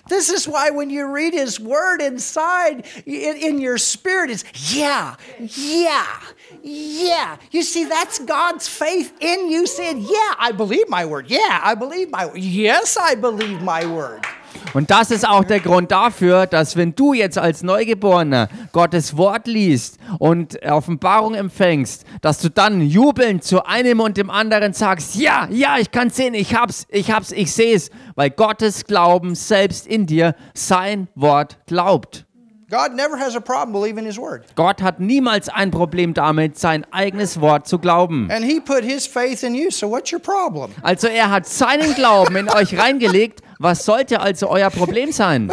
This is why when you read his word inside in, in your spirit it's yeah, yeah, yeah. You see that's God's faith in you saying, "Yeah, I believe my word. Yeah, I believe my word. Yes, I believe my word." Und das ist auch der Grund dafür, dass wenn du jetzt als Neugeborener Gottes Wort liest und Offenbarung empfängst, dass du dann jubelnd zu einem und dem anderen sagst, ja, ja, ich kann sehen, ich hab's, ich hab's, ich seh's, weil Gottes Glauben selbst in dir sein Wort glaubt. God never has a problem believing his word. Gott hat niemals ein Problem damit, sein eigenes Wort zu glauben. And he put his faith in you. So what's your problem? Also er hat seinen Glauben in euch reingelegt. Was sollte also euer Problem sein?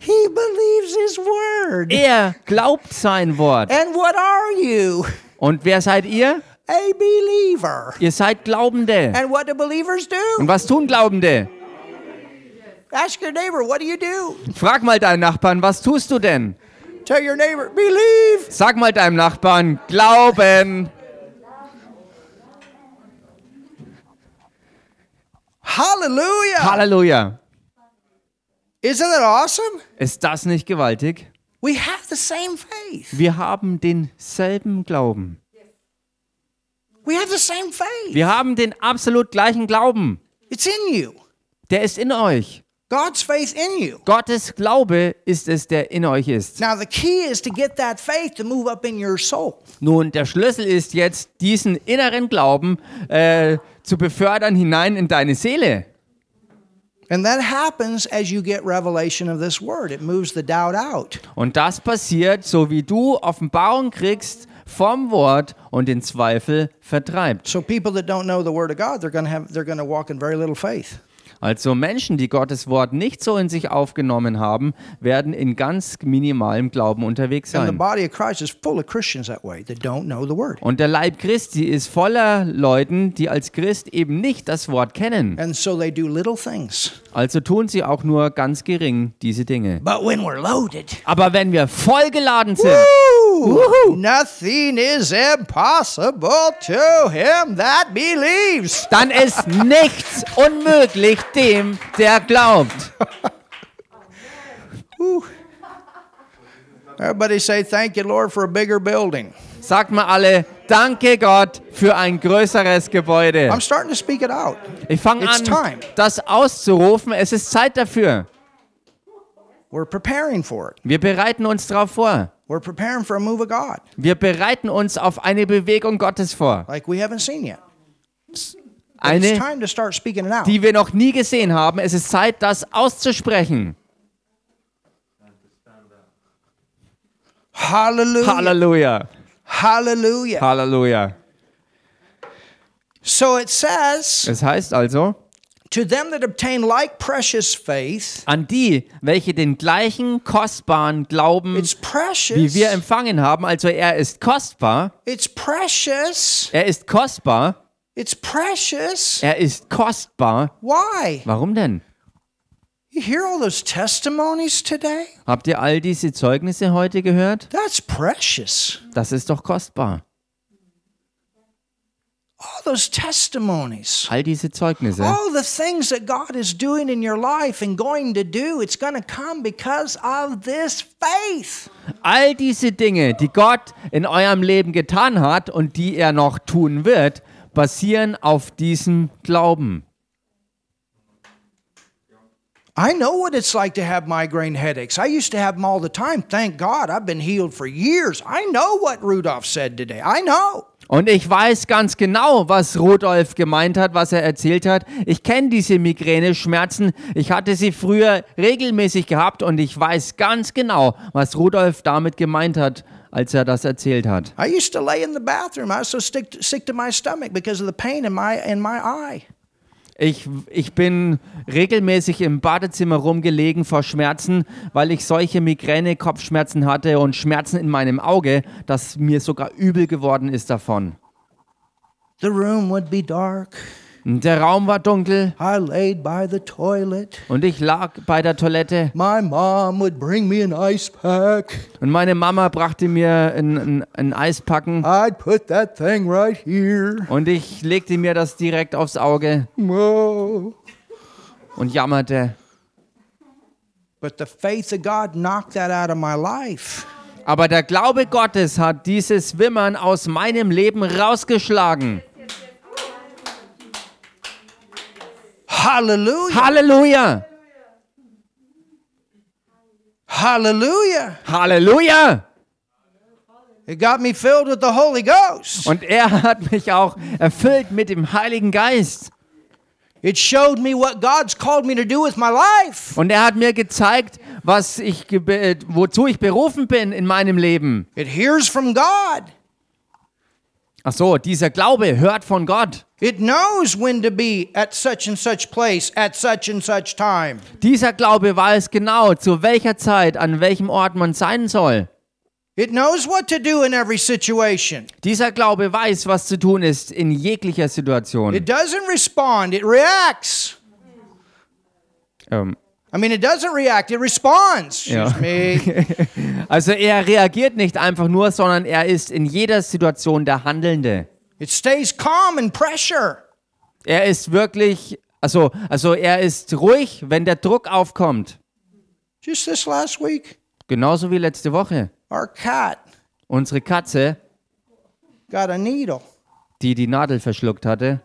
He believes his word. Er glaubt sein Wort. And what are you? Und wer seid ihr? A believer. Ihr seid Glaubende. And what do believers do? Und was tun Glaubende? Ask your neighbor, what do you do? Frag mal deinen Nachbarn, was tust du denn? Tell your neighbor, believe. Sag mal deinem Nachbarn, glauben. Hallelujah. Halleluja. Isn't that awesome? Ist das nicht gewaltig? We have the same faith. Wir haben denselben Glauben. We have the same faith. Wir haben den absolut gleichen Glauben. It's in you. Der ist in euch. God's faith in you. Gottes Glaube ist es, der in euch ist. Now, the key is to get that faith to move up in your soul. Nun, der Schlüssel ist jetzt, diesen inneren Glauben äh, zu befördern hinein in deine Seele. And that happens as you get revelation of this word. It moves the doubt out. Und das passiert, so wie du Offenbarung kriegst vom Wort und den Zweifel vertreibt. So people that don't know the word of God, they're going to have they're going to walk in very little faith. Also Menschen, die Gottes Wort nicht so in sich aufgenommen haben, werden in ganz minimalem Glauben unterwegs sein. body of Christ is full of Christians that way that don't know the word. Und der Leib Christi ist voller Leuten, die als Christ eben nicht das Wort kennen. And so they do little things. Also tun sie auch nur ganz gering diese Dinge. But when we're loaded, Aber wenn wir vollgeladen sind, Woo! Nothing is impossible to him that believes. dann ist nichts unmöglich dem, der glaubt. Everybody say, Thank you, Lord, for a bigger building. Sagt mal alle, danke Gott für ein größeres Gebäude. I'm starting to speak it out. Ich fange It's an, time. das auszurufen. Es ist Zeit dafür. We're preparing for it. Wir bereiten uns darauf vor. We're preparing for a move of God Wir bereiten uns auf eine Bewegung Gottes vor. like we haven't seen yet. It's Eine, time to start speaking it out. die wir noch nie gesehen haben. Es ist Zeit, das auszusprechen. Hallelujah. Halleluja. Hallelujah. Halleluja. So it says, Es heißt also, To them that obtain like precious faith, An die, welche den gleichen kostbaren Glauben it's precious. wie wir empfangen haben, also er ist kostbar, It's precious. er ist kostbar, It's precious. er ist kostbar. Why? Warum denn? You hear all those testimonies today? Habt ihr all diese Zeugnisse heute gehört? That's precious. Das ist doch kostbar. All those testimonies. All diese Zeugnisse. All the things that God is doing in your life and going to do, it's going to come because of this faith. All diese Dinge, die Gott in eurem Leben getan hat und die er noch tun wird, basieren auf diesem Glauben. I know what it's like to have migraine headaches. I used to have them all the time. Thank God I've been healed for years. I know what Rudolph said today. I know. Und ich weiß ganz genau, was Rudolf gemeint hat, was er erzählt hat. Ich kenne diese Migräne-Schmerzen. Ich hatte sie früher regelmäßig gehabt und ich weiß ganz genau, was Rudolf damit gemeint hat, als er das erzählt hat. I used to lay in the bathroom. I was so sick, sick to my stomach because of the pain in my in my eye. Ich, ich bin regelmäßig im Badezimmer rumgelegen vor Schmerzen, weil ich solche Migräne-Kopfschmerzen hatte und Schmerzen in meinem Auge, dass mir sogar übel geworden ist davon. The room would be dark. Der Raum war dunkel I laid by the toilet. und ich lag bei der Toilette My mom would bring me an ice pack. und meine Mama brachte mir ein, ein, ein Eispacken I'd put that thing right here. und ich legte mir das direkt aufs Auge Whoa. und jammerte. But the faith of God knocked that out of my life. Aber der Glaube Gottes hat dieses Wimmern aus meinem Leben rausgeschlagen. Hallelujah. Halleluja! Hallelujah. Halleluja! It got me filled with the Holy Ghost. Und er hat mich auch erfüllt mit dem Heiligen Geist. It showed me what God's called me to do with my life. Und er hat mir gezeigt, was ich, wozu ich berufen bin in meinem Leben. It hears from God. Ach so, dieser Glaube hört von Gott. It knows when to be at such and such place at such and such time. Dieser Glaube weiß genau, zu welcher Zeit, an welchem Ort man sein soll. It knows what to do in every situation. Dieser Glaube weiß, was zu tun ist in jeglicher Situation. It doesn't respond, it reacts. Ähm, I mean, it doesn't react, it responds. Me. also er reagiert nicht einfach nur, sondern er ist in jeder Situation der Handelnde. It stays calm in pressure. Er ist wirklich, also, also er ist ruhig, wenn der Druck aufkommt. Just this last week, Genauso wie letzte Woche. our cat Unsere Katze, got a needle. die die Nadel verschluckt hatte,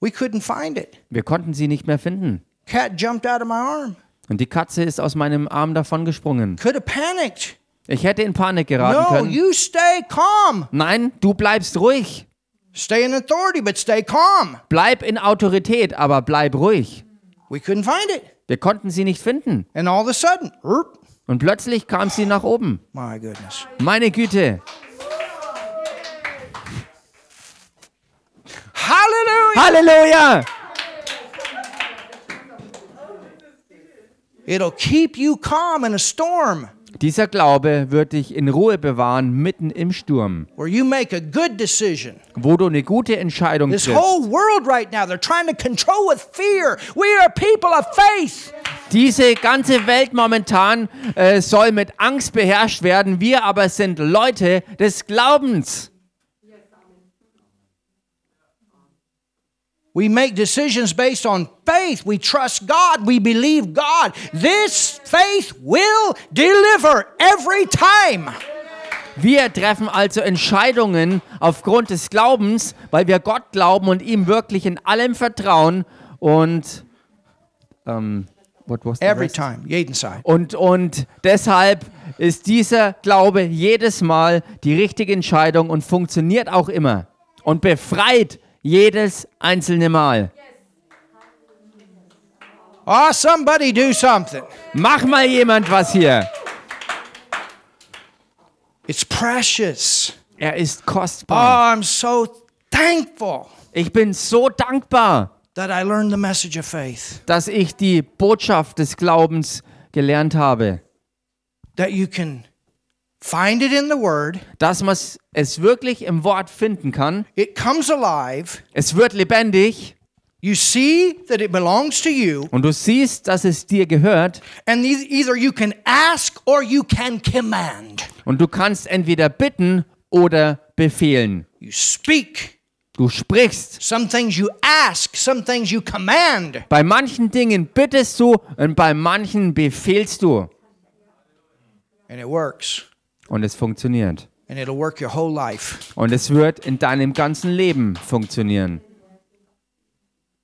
We couldn't find it. wir konnten sie nicht mehr finden. Cat jumped out of my arm. Und die Katze ist aus meinem Arm davongesprungen. Could have panicked. Ich hätte in Panik geraten No, können. you stay calm. Nein, du bleibst ruhig. Stay in authority, but stay calm. Bleib in Autorität, aber bleib ruhig. We couldn't find it. Wir konnten sie nicht finden. And all of a sudden, erp, Und plötzlich kam sie nach oben. my goodness. Meine Güte. Hallelujah. Halleluja! It'll keep you calm in a storm Dieser Glaube wird dich in Ruhe bewahren mitten im Sturm, where you make a good decision. wo du eine gute Entscheidung This triffst. whole world right now, they're trying to control with fear. We are people of faith. Diese ganze Welt momentan äh, soll mit Angst beherrscht werden. Wir aber sind Leute des Glaubens. We make decisions based on faith. We trust God. We believe God. This faith will deliver every time. Wir treffen also Entscheidungen aufgrund des Glaubens, weil wir Gott glauben und ihm wirklich in allem vertrauen. Und ähm, what was the Every rest? time. Jeden side. Und, und deshalb ist dieser Glaube jedes Mal die richtige Entscheidung und funktioniert auch immer und befreit jedes einzelne Mal. Oh, somebody do something. Mach mal jemand was hier. It's precious. Er ist Oh, kostbar. I'm so thankful Ich bin so dankbar, that I learned the message of faith. dass ich die Botschaft des Glaubens gelernt habe. That you can find it in the Word, Dass man es wirklich im Wort finden kann. it comes alive, Es wird lebendig you see that it belongs to you, und du siehst, dass es dir gehört. and either you can ask or you can command. Und du kannst entweder bitten oder befehlen. You speak. Du sprichst. Some things you ask, some things you command. Bei manchen Dingen bittest du und bei manchen befehlst du. And it works. Und es funktioniert. And it'll work your whole life. Und es wird in deinem ganzen Leben funktionieren.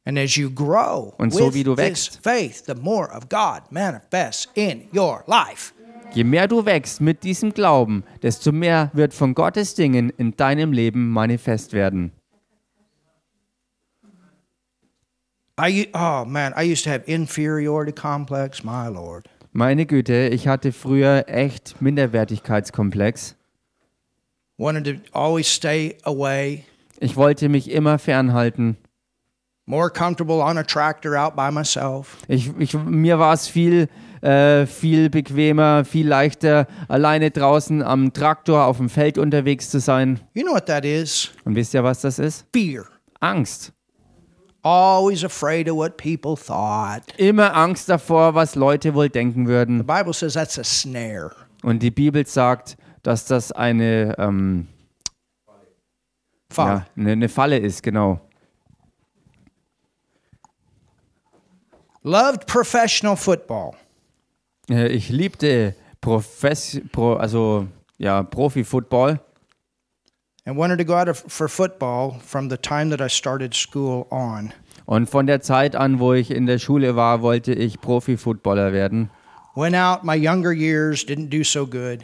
And as you grow Und so wie du wächst. faith, the more of God manifests in your life. Je mehr du wächst mit diesem Glauben, desto mehr wird von Gottes Dingen in deinem Leben manifest werden. I oh man, I used to have inferiority complex, my lord. Meine Güte, ich hatte früher echt Minderwertigkeitskomplex. Wanted to always stay away, Ich wollte mich immer fernhalten. more comfortable on a tractor out by myself. Ich, ich, mir war es viel, äh, viel bequemer, viel leichter, alleine draußen am Traktor auf dem Feld unterwegs zu sein. You know what that is? Und wisst ihr, was das ist? Fear. Angst. Always afraid of what people thought. Immer Angst davor, was Leute wohl denken The würden. Bible says that's a snare. Und die Bibel sagt, dass das eine, ähm, Father. ja, eine, eine Falle ist, genau. Loved professional football. Äh, Ich liebte Profess Pro, also ja, Profi-Football. And wanted to go out for football from the time that I started school on. Und von der Zeit an, wo ich in der Schule war, wollte ich Profi-Footballer werden. Went out my younger years, didn't do so good.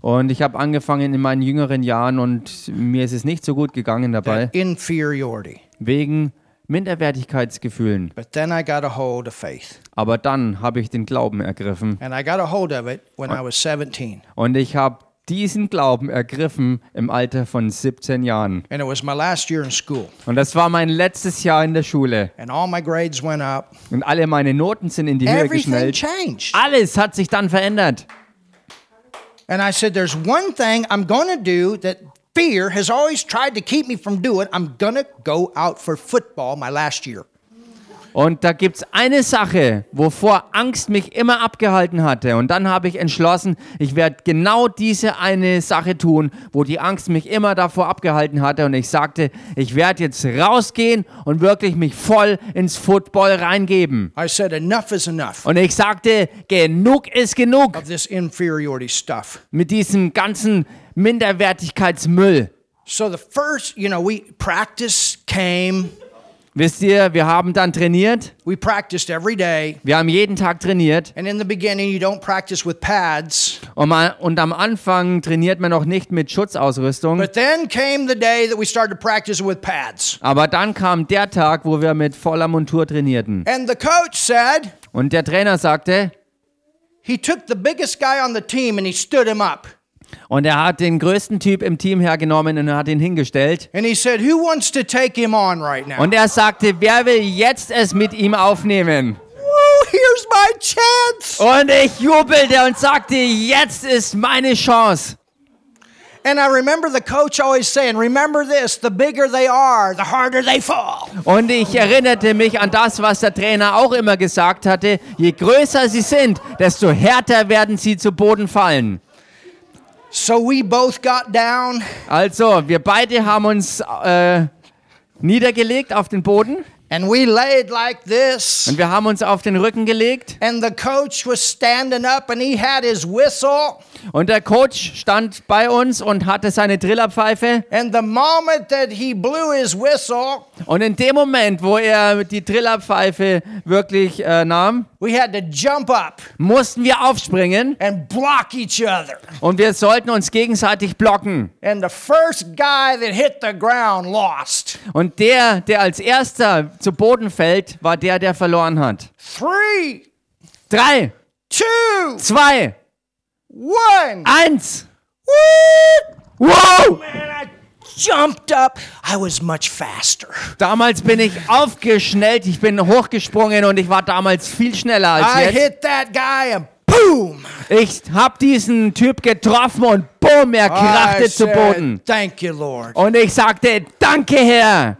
Und ich habe angefangen in meinen jüngeren Jahren und mir ist es nicht so gut gegangen dabei, That inferiority. wegen Minderwertigkeitsgefühlen. But then I got a hold of faith. Aber dann habe ich den Glauben ergriffen. And I got a hold of it when I was 17. Und ich habe diesen Glauben ergriffen im Alter von 17 Jahren. And it was my last year in school. Und das war mein letztes Jahr in der Schule. And all my grades went up. Und alle meine Noten sind in die Höhe Everything geschnellt. changed. Alles hat sich dann verändert. And I said, There's one thing I'm going to do that fear has always tried to keep me from doing. I'm going to go out for football my last year. Und da gibt es eine Sache, wovor Angst mich immer abgehalten hatte. Und dann habe ich entschlossen, ich werde genau diese eine Sache tun, wo die Angst mich immer davor abgehalten hatte. Und ich sagte, ich werde jetzt rausgehen und wirklich mich voll ins Football reingeben. I said, Enough is enough Und ich sagte, genug ist genug of this inferiority stuff. mit diesem ganzen Minderwertigkeitsmüll. So the first, you know, we practice came. Wisst ihr, wir haben dann trainiert. We practiced every day. Wir haben jeden Tag trainiert. And in the beginning, you don't practice with pads. Und, mal, und am Anfang trainiert man noch nicht mit Schutzausrüstung. But then came the day that we started practicing with pads. Aber dann kam der Tag, wo wir mit voller Montur trainierten. And the coach said, Und der Trainer sagte, he took the biggest guy on the team and he stood him up. Und er hat den größten Typ im Team hergenommen und hat ihn hingestellt. Said, right? Und er sagte, wer will jetzt es mit ihm aufnehmen? Woo, here's my chance. Und ich jubelte und sagte, jetzt ist meine Chance. And I remember the coach always saying, Remember this the bigger they are, the harder they fall. Und ich erinnerte mich an das, was der Trainer auch immer gesagt hatte. Je größer sie sind, desto härter werden sie zu Boden fallen. So we both got down. Also, wir beide haben uns äh, niedergelegt auf den Boden and we laid like this. und wir haben uns auf den Rücken gelegt. And the coach was standing up and he had his whistle. Und der Coach stand bei uns und hatte seine Trillerpfeife. And the moment that he blew his whistle, Und in dem Moment, wo er die Trillerpfeife wirklich äh, nahm, we had to jump up mussten wir aufspringen and block each other. und wir sollten uns gegenseitig blocken. And the first guy that hit the ground lost. Und der, der als erster zu Boden fällt, war der, der verloren hat. Three, Drei, two, zwei, one. eins. Woo! Wow! Man, I jumped up. I was much faster. Damals bin ich aufgeschnellt, ich bin hochgesprungen und ich war damals viel schneller als I jetzt. hit that guy and boom. Ich hab diesen Typ getroffen und boom, er I krachte zu Boden. said, Thank you, Lord. Und ich sagte, danke Herr.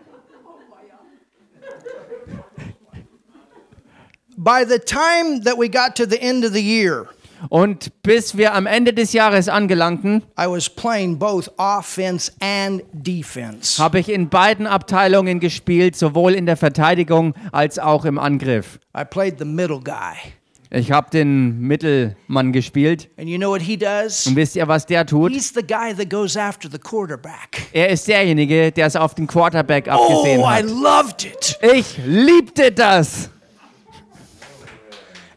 By the time that we got to the end of the year, Und bis wir am Ende des Jahres angelangten, I was playing both offense and defense. habe ich in beiden Abteilungen gespielt, sowohl in der Verteidigung als auch im Angriff. I played the middle guy. Ich habe den Mittelmann gespielt. And you know what he does? Und wisst ihr, was der tut? He's the guy that goes after the quarterback. Er ist derjenige, der es auf den Quarterback abgesehen Oh, I hat. loved it. Ich liebte das. And at the end of the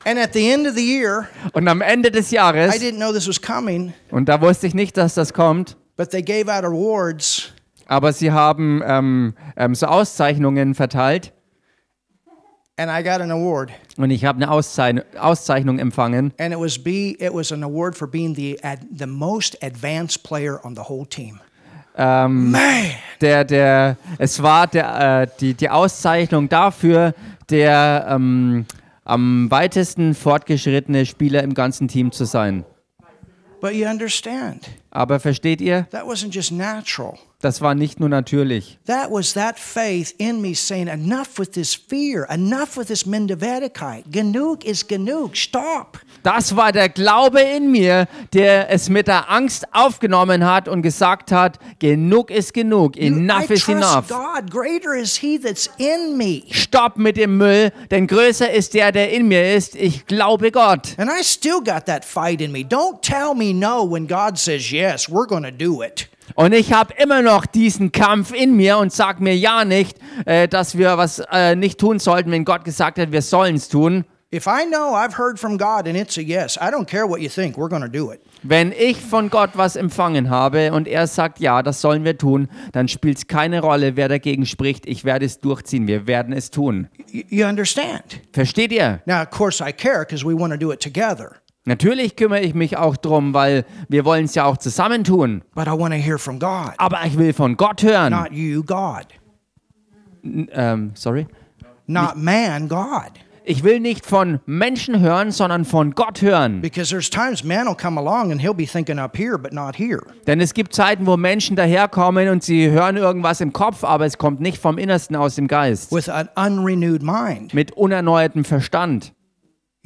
year, Und am Ende des I Jahres, didn't know this was coming, und da wusste ich nicht, dass das kommt, but they gave out awards. aber sie haben ähm, ähm, so Auszeichnungen verteilt. And I got an award, Und ich habe eine Auszei Auszeichnung empfangen. and it was be it was an award for being the ad, the most advanced player on the whole team. Ähm, Man, der, der, es war der, äh, die, die Auszeichnung dafür, der ähm, am weitesten fortgeschrittene Spieler im ganzen Team zu sein. but you understand Aber versteht ihr, that wasn't just natural. das war nicht nur natürlich. That was that faith in me saying, enough with this fear, enough with this Mendevedikite. Genug is genug. Stop. Das war der Glaube in mir, der es mit der Angst aufgenommen hat und gesagt hat, genug ist genug, enough is enough. God. Greater is He that's in me. Stopp mit dem Müll, denn größer ist der, der in mir ist. Ich glaube Gott. And I still got that fight in me. Don't tell me no when God says yes, we're going to do it. Und ich habe immer noch diesen Kampf in mir und sag mir ja nicht, äh, dass wir was äh, nicht tun sollten, wenn Gott gesagt hat, wir sollen es tun. If I know I've heard from God and it's a yes, I don't care what you think, we're going to do it. Wenn ich von Gott was empfangen habe und er sagt, ja, das sollen wir tun, dann spielt es keine Rolle, wer dagegen spricht. Ich werde es durchziehen. Wir werden es tun. You understand? Versteht ihr? Now, of course, I care because we want to do it together, Natürlich kümmere ich mich auch drum, weil wir wollen es ja auch zusammen tun. but I want to hear from God, Aber ich will von Gott hören. not you, God. N- Ähm, sorry. Not man, God. Ich will nicht von Menschen hören, sondern von Gott hören. Because there's times man will come along and he'll be thinking up here, but not here. Denn es gibt Zeiten, wo Menschen daherkommen und sie hören irgendwas im Kopf, aber es kommt nicht vom Innersten aus dem Geist. with an unrenewed mind. Mit unerneuertem Verstand.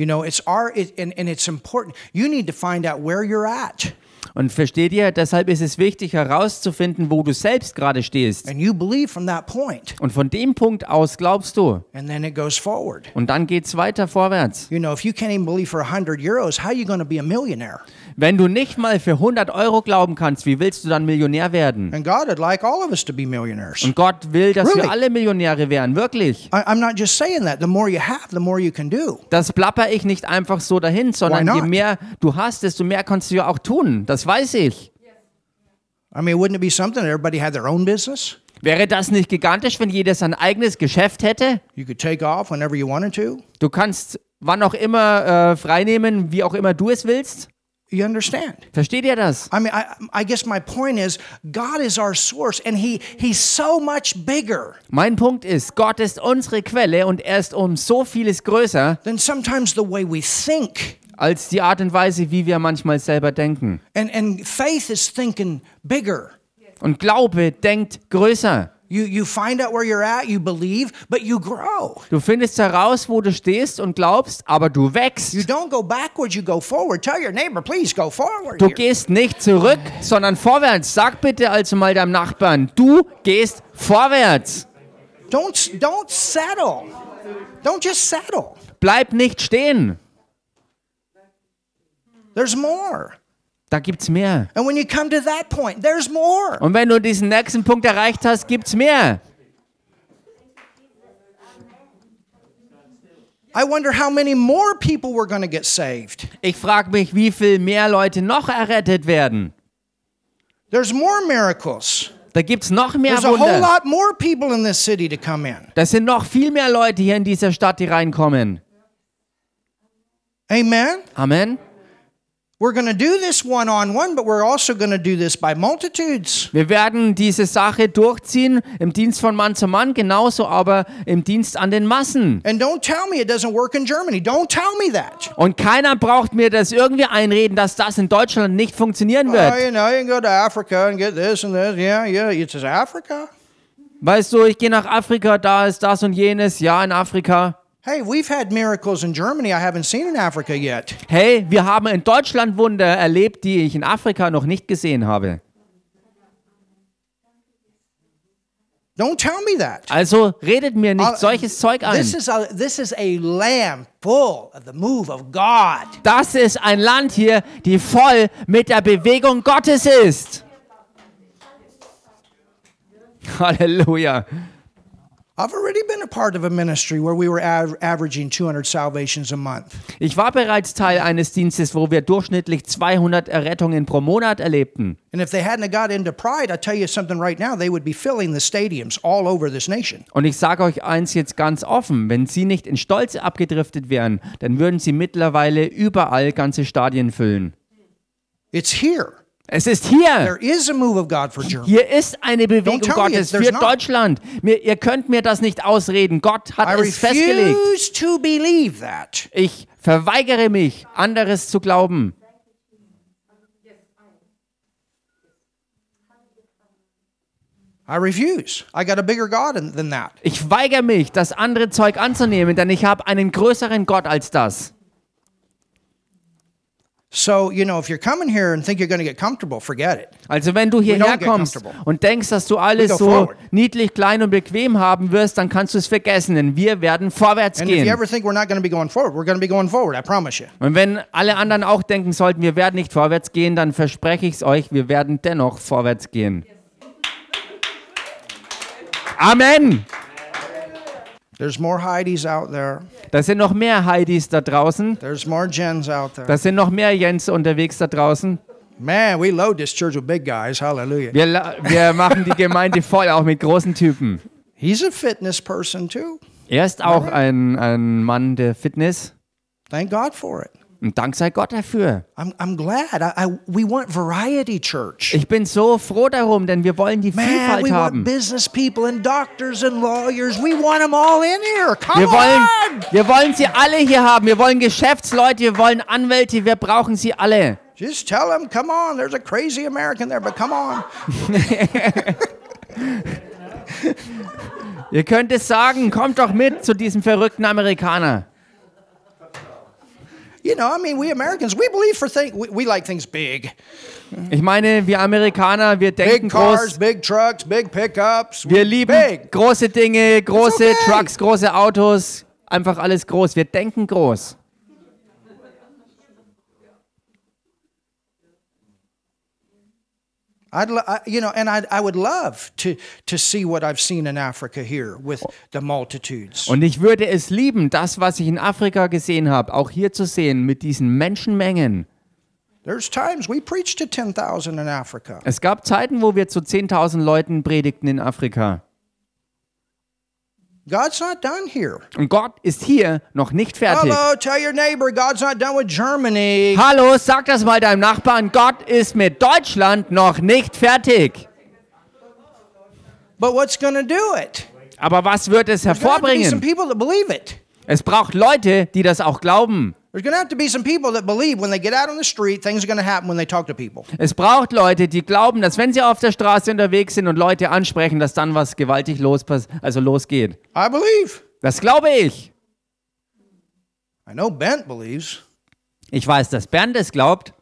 You know, it's our, it, and, and it's important. You need to find out where you're at. Und versteht ihr, deshalb ist es wichtig herauszufinden, wo du selbst gerade stehst. And you believe from that point. Und von dem Punkt aus glaubst du. And then it goes forward. Und dann geht's weiter vorwärts. You know, if you can't even believe for 100 euros, how are you going to be a millionaire? Wenn du nicht mal für 100 Euro glauben kannst, wie willst du dann Millionär werden? And God would like all of us to be millionaires. Und Gott will, dass Really? wir alle Millionäre werden, wirklich. I, I'm not just saying that. The more you have, the more you can do. Das plapper ich nicht einfach so dahin, sondern je mehr du hast, desto mehr kannst du ja auch tun. Das weiß ich. I mean, wouldn't it be something that everybody had their own business? Wäre das nicht gigantisch, wenn jeder sein eigenes Geschäft hätte? You could take off whenever you wanted to. Du kannst wann auch immer äh, freinehmen, wie auch immer du es willst. You understand? Versteht ihr das? I mean, I, I guess my point is God is our source and he, He's so much bigger Mein Punkt ist, Gott ist unsere Quelle und er ist um so vieles größer than sometimes the way we think. Als die Art und Weise, wie wir manchmal selber denken. And, and faith is thinking bigger. Und Glaube denkt größer. You, you find out where you're at, you believe, but you grow. Du findest heraus, wo du stehst und glaubst, aber du You wächst. don't go backwards, you go forward. Tell your neighbor, please go forward. Du here. gehst nicht zurück, sondern vorwärts. Sag bitte also mal deinem Nachbarn, du gehst vorwärts. Don't, don't settle. Don't just settle. Bleib nicht stehen. There's more. Da gibt's mehr. And when you come to that point, there's more. Und wenn du diesen nächsten Punkt erreicht hast, gibt's mehr. I wonder how many more people were going to get saved. Ich frage mich, wie viel mehr Leute noch errettet werden. There's more miracles. Da gibt's noch mehr There's a whole Wunder. lot more people in this city to come in. Das sind noch viel mehr Leute hier in dieser Stadt, die reinkommen. Amen. Amen. We're going to do this one on one, but we're also going to do this by multitudes. Wir werden diese Sache durchziehen im Dienst von Mann zu Mann, genauso aber im Dienst an den Massen. And don't tell me it doesn't work in Germany. Don't tell me that. Und keiner braucht mir das irgendwie einreden, dass das in Deutschland nicht funktionieren Oh, wird. you know, you can go to Africa and get this and this. Yeah, yeah. It's just Africa. Weißt du, ich gehe nach Afrika, da ist das und jenes, ja, in Afrika. Hey, we've had miracles in Germany I haven't seen in Africa yet. Hey, wir haben in Deutschland Wunder erlebt, die ich in Afrika noch nicht gesehen habe. Don't tell me that. Also redet mir nicht Uh, solches Zeug ein. This is a this is a land full of the move of God. Das ist ein Land hier, die voll mit der Bewegung Gottes ist. Halleluja. Ich war bereits Teil eines Dienstes, wo wir durchschnittlich 200 Errettungen pro Monat erlebten. And if they hadn't have got into pride, I tell you something right now, they would be filling the stadiums all over this nation. Und ich sage euch eins jetzt ganz offen, wenn sie nicht in Stolz abgedriftet wären, dann würden sie mittlerweile überall ganze Stadien füllen. It's here. Es ist hier. Hier ist eine Bewegung Gottes für. Deutschland. Mir, ihr könnt mir das nicht ausreden. Gott hat I es festgelegt. Ich verweigere mich, anderes zu glauben. I refuse. I got a bigger God than that. Ich weigere mich, das andere Zeug anzunehmen, denn ich habe einen größeren Gott als das. So, you know, if you're coming here and think you're going to get comfortable, forget it. Also wenn du hierher kommst und denkst, dass du alles so forward. niedlich, klein und bequem haben wirst, dann kannst du es vergessen, denn wir werden vorwärts And if you gehen. ever think we're not going to be going forward, we're going to be going forward, I promise you. Und wenn alle anderen auch denken sollten, wir werden nicht vorwärts gehen, dann verspreche ich es euch, wir werden dennoch vorwärts gehen. Amen. There's more Heidis out there. Da sind noch mehr Heidis da draußen. There's more Jens out there. Da sind noch mehr Jens unterwegs da draußen. Man, we load this church with big guys. Hallelujah. Wir, wir machen die Gemeinde voll, auch mit großen Typen. He's a fitness person too. Er ist auch ein, ein Mann der Fitness. Thank God for it. Und Dank sei Gott dafür. I'm, I'm glad. I, I, we want variety, church. Ich bin so froh darum, denn wir wollen die Man, Vielfalt we want haben. business people and doctors and lawyers. We want them all in here. Come Wir wollen, on. wir wollen sie alle hier haben. Wir wollen Geschäftsleute, wir wollen Anwälte, wir brauchen sie alle. Just tell them, come on. There's a crazy American there, but come on. Ihr könnt es sagen, kommt doch mit zu diesem verrückten Amerikaner. You know, I mean, we Americans, we believe for things, we, we like things big. Ich meine, wir Amerikaner, wir denken Big cars, groß. big trucks, big pickups. Wir lieben big. große Dinge, große okay. Trucks, große Autos. Einfach alles groß. Wir denken groß. I'd, you know, and I'd, I would love to to see what I've seen in Africa here with the multitudes. Und ich würde es lieben, das, was ich in Afrika gesehen habe, auch hier zu sehen mit diesen Menschenmengen. There's times we preached to ten thousand in Africa. Es gab Zeiten, wo wir zu 10.000 Leuten predigten in Afrika. God's not done here. Und Gott ist hier noch nicht fertig. Hello, tell your neighbor God's not done with Germany. Hallo, sag das mal deinem Nachbarn. Gott ist mit Deutschland noch nicht fertig. But what's to do it? Aber was wird es hervorbringen? Es braucht Leute, die das auch glauben. There's going to have to be some people that believe when they get out on the street, things are going to happen when they talk to people. Es braucht Leute, die glauben, dass wenn sie auf der Straße unterwegs sind und Leute ansprechen, dass dann was gewaltig los, also losgeht. I believe. Das glaube ich. I know Bent believes. Ich weiß, dass Bernd es glaubt.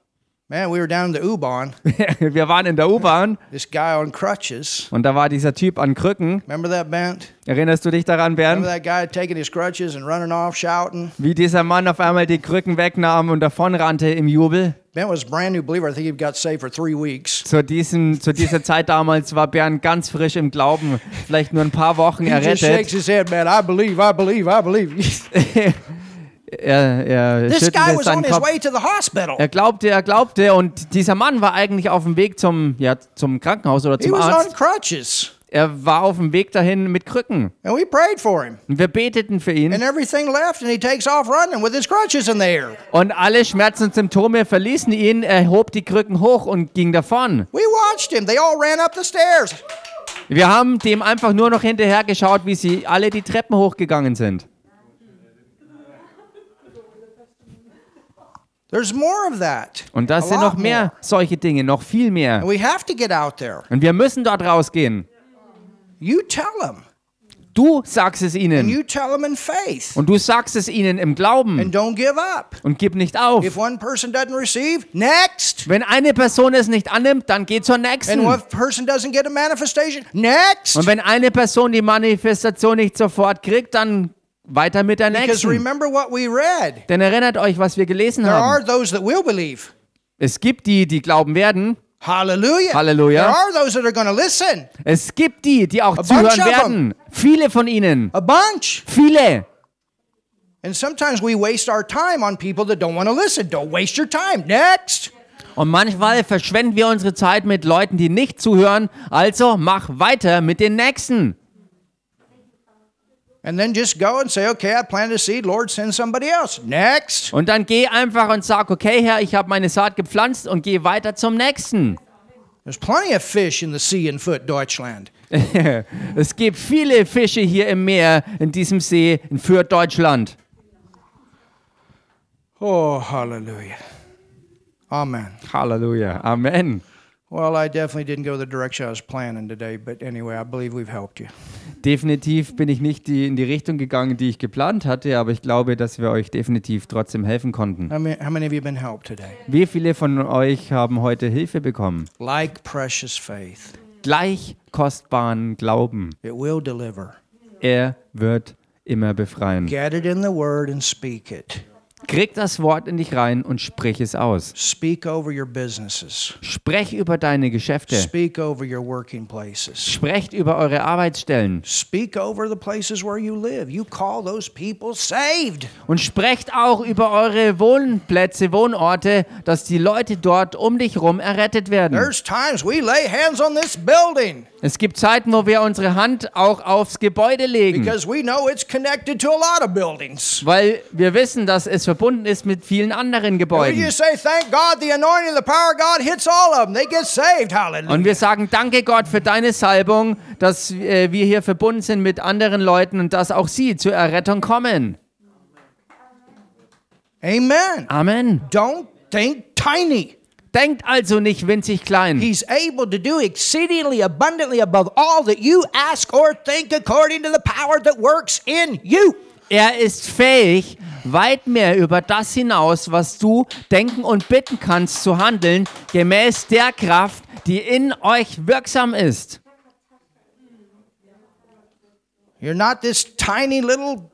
Man, we were down in the U-Bahn. Wir waren in der U-Bahn This guy on crutches. und da war dieser Typ an Krücken. Remember that, Bent? Erinnerst du dich daran, Remember Bernd? that guy taking his crutches and running off shouting? Wie dieser Mann auf einmal die Krücken wegnahm und davonrannte im Jubel? Bent was a brand new believer. I think he got saved for three weeks. Zu, diesem, zu dieser Zeit damals war Bernd ganz frisch im Glauben, vielleicht nur ein paar Wochen He just shakes errettet. his head, man. I believe, I believe, I believe. Er, er this guy schüttelte was on seinen his Kopf. way to the hospital. Er glaubte, er glaubte und dieser Mann war eigentlich auf dem Weg zum, ja, zum Krankenhaus oder He zum on Arzt. crutches. Er war auf dem Weg dahin mit Krücken. And we prayed for him. Und wir beteten für ihn. And everything left, and he takes off running with his crutches in the air. Und alle Schmerzen und Symptome verließen ihn. Er hob die Krücken hoch und ging davon. We watched him. They all ran up the stairs. Wir haben dem einfach nur noch hinterher geschaut, wie sie alle die Treppen hochgegangen sind. There's more of that. Und das sind noch mehr solche Dinge, noch viel mehr. And we have to get out there. Und wir müssen dort rausgehen. You tell them. Du sagst es And ihnen. you tell them in faith. Und du sagst es ihnen im Glauben. And don't give up. Und gib nicht auf. If one person doesn't receive, next. Wenn eine Person es nicht annimmt, dann geh zur nächsten. And one person doesn't get a manifestation, next. Und wenn eine Person die Manifestation nicht sofort kriegt, dann weiter mit der Because nächsten. remember what we read. Denn erinnert euch, was wir gelesen There are haben. those that will believe. Es gibt die, die glauben werden. Hallelujah. Hallelujah. There are those that are to listen. Es gibt die, die auch bunch zuhören werden. Viele von ihnen. A bunch. Viele. And sometimes we waste our time on people that don't want to listen. Don't waste your time. Next. Und manchmal verschwenden wir unsere Zeit mit Leuten, die nicht zuhören. Also mach weiter mit den nächsten. And then just go and say, okay, I planted a seed. Lord, send somebody else. Next. Und dann geh einfach und sag, okay, Herr, ich habe meine Saat gepflanzt und geh weiter zum nächsten. There's plenty of fish in the sea and foot, Deutschland. es gibt viele Fische hier im Meer, in diesem See, in Fürth, Deutschland. Oh, hallelujah. Amen. Halleluja. Amen. Well, I definitely didn't go the direction I was planning today, but anyway, I believe we've helped you. Definitiv bin ich nicht die, in die Richtung gegangen, die ich geplant hatte, aber ich glaube, dass wir euch definitiv trotzdem helfen konnten. How many, how many of you been helped today? Wie viele von euch haben heute Hilfe bekommen? Like precious faith, Gleich kostbaren Glauben. it will deliver. Er wird immer befreien. Get it in the word and speak it. Krieg das Wort in dich rein und sprich es aus. Speak over your businesses. Sprech über deine Geschäfte. Speak over your working places. Sprecht über eure Arbeitsstellen. Speak over the places where you live. You call those people saved. Und sprecht auch über eure Wohnplätze, Wohnorte, dass die Leute dort um dich rum errettet werden. There's times we lay hands on this building Es gibt Zeiten, wo wir unsere Hand auch aufs Gebäude legen, because we know it's connected to a lot of buildings. weil wir wissen, dass es verbunden ist mit vielen anderen Gebäuden. Und wir sagen, danke Gott für deine Salbung, dass äh, wir hier verbunden sind mit anderen Leuten und dass auch sie zur Errettung kommen. Amen. Amen. Don't think tiny. Denkt also nicht winzig klein. Er ist fähig, weit mehr über das hinaus, was du denken und bitten kannst, zu handeln, gemäß der Kraft, die in euch wirksam ist. You're not this tiny little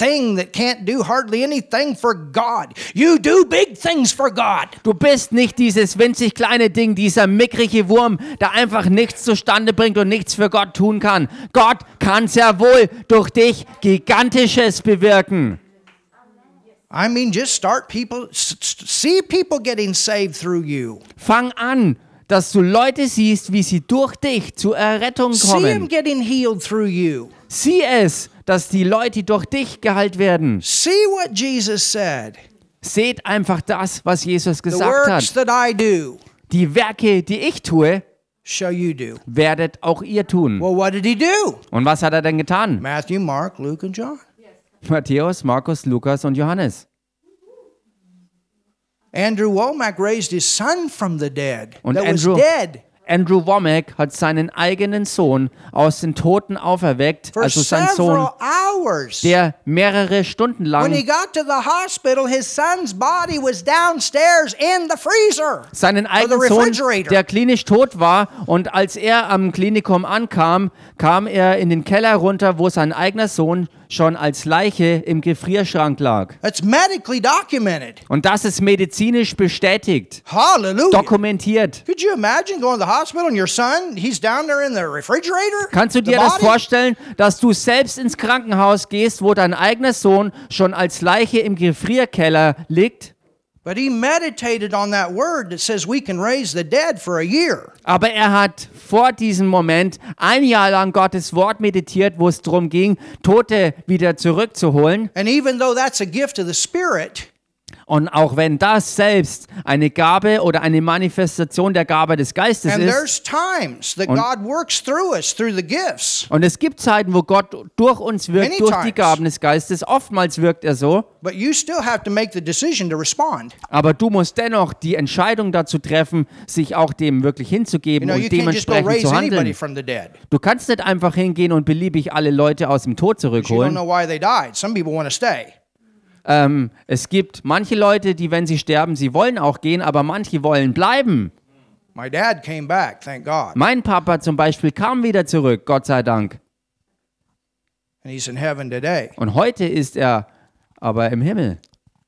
thing that can't do hardly anything for God. You do big things for God. Du bist nicht dieses winzig kleine Ding, dieser mickrige Wurm, der einfach nichts zustande bringt und nichts für Gott tun kann. Gott kann sehr wohl durch dich Gigantisches bewirken. I mean, just start people, see people getting saved through you. Fang an, dass du Leute siehst, wie sie durch dich zur Errettung See them kommen. getting healed through you. Sieh es, dass die Leute durch dich geheilt werden. See what Jesus said. Seht einfach das, was Jesus gesagt hat. Die Werke, die ich tue, shall you do. werdet auch ihr tun. Well, what did he do? Und was hat er denn getan? Matthew, Mark, Luke, and John. Matthäus, Markus, Lukas und Johannes. Andrew Womack raised his son from the dead. Und that was Andrew- dead Andrew Womack hat seinen eigenen Sohn aus den Toten auferweckt, for also sein Sohn, hours. der mehrere Stunden lang got to the hospital, his son's body was downstairs in the freezer. seinen eigenen Sohn, refrigerator. der klinisch tot war. Und als er am Klinikum ankam, kam er in den Keller runter, wo sein eigener Sohn schon als Leiche im Gefrierschrank lag. Und das ist medizinisch bestätigt, Hallelujah. dokumentiert. Could you imagine going to the hospital and your son, he's down there in the refrigerator? Kannst du dir das vorstellen, dass du selbst ins Krankenhaus gehst, wo dein eigener Sohn schon als Leiche im Gefrierkeller liegt? But he meditated on that word that says we can raise the dead for a year. Aber er hat vor diesem Moment ein Jahr lang Gottes Wort meditiert, wo es darum ging, Tote wieder zurückzuholen. And even though that's a gift of the Spirit, Und auch wenn das selbst eine Gabe oder eine Manifestation der Gabe des Geistes and ist, times that God works through us through the gifts, und es gibt Zeiten, wo Gott durch uns wirkt, Many durch die times. Gaben des Geistes, oftmals wirkt er so, but you still have to make the decision to respond. aber du musst dennoch die Entscheidung dazu treffen, sich auch dem wirklich You hinzugeben you und can't just go dementsprechend raise zu anybody handeln. from the dead. Du kannst nicht einfach hingehen und beliebig alle Leute aus dem Tod You don't zurückholen. know why they died. Some people want to stay. Ähm, es gibt manche Leute, die, wenn sie sterben, sie wollen auch gehen, aber manche wollen bleiben. My dad came back, thank God, Mein Papa zum Beispiel kam wieder zurück, Gott sei Dank. and he's in heaven today. Und heute ist er aber im Himmel.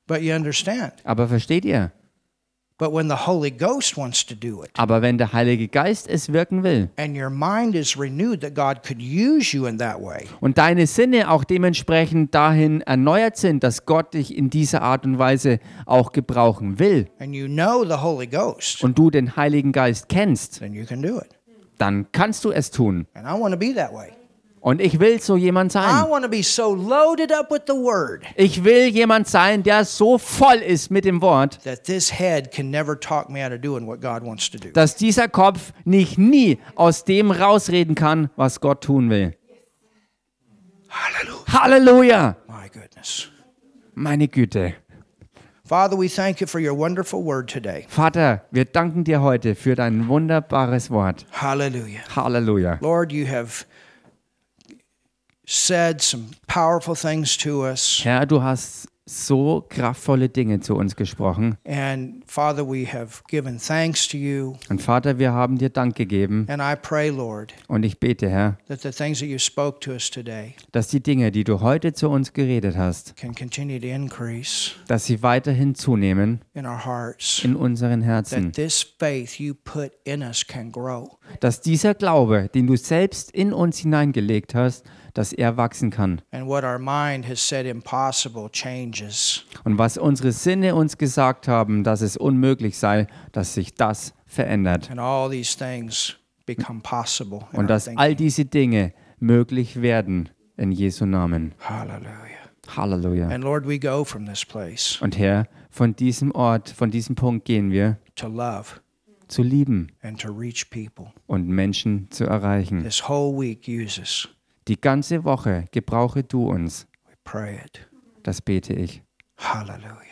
But you understand. Aber versteht ihr? Aber wenn der Heilige Geist es wirken will and your mind is renewed that God could use you in that way, und deine Sinne auch dementsprechend dahin erneuert sind, dass Gott dich in dieser Art und Weise auch gebrauchen will and you know the Holy Ghost, und du den Heiligen Geist kennst, then you can do it. dann kannst du es tun. And I want to be that way. Und ich will so jemand I sein. want to be so loaded up with the Word Ich will jemand sein, der so voll ist mit dem Wort, that this head can never talk me out of doing what God wants to do. dass dieser Kopf nicht nie aus dem rausreden kann, was Gott tun will. Hallelujah. Halleluja! Meine Güte. Father, we thank you for your wonderful word today. Vater, wir danken dir heute für dein wunderbares Wort. Hallelujah. Halleluja. Lord, you have said some powerful things to us. Herr, du hast so kraftvolle Dinge zu uns gesprochen. And Father, we have given thanks to you. Und Vater, wir haben dir Dank gegeben. And I pray, Lord, Und ich bete, Herr, that the things that you spoke to us today dass die Dinge, die du heute zu uns geredet hast, can continue to increase dass sie weiterhin zunehmen in our hearts. in unseren That Herzen. this faith you put in us can grow. Dass dieser Glaube, den du selbst in uns hineingelegt hast, dass er wachsen kann. And what our mind has said impossible changes. Und was unsere Sinne uns gesagt haben, dass es unmöglich sei, dass sich das verändert. And all these things become possible. in Und dass all diese Dinge möglich werden in Jesu Namen. Hallelujah. Halleluja. And Lord, we go from this place Und Herr, von diesem Ort, von diesem Punkt gehen wir to love zu lieben and to reach people. und Menschen zu erreichen. This whole week, use us. Die ganze Woche gebrauche du uns. Das bete ich. Hallelujah.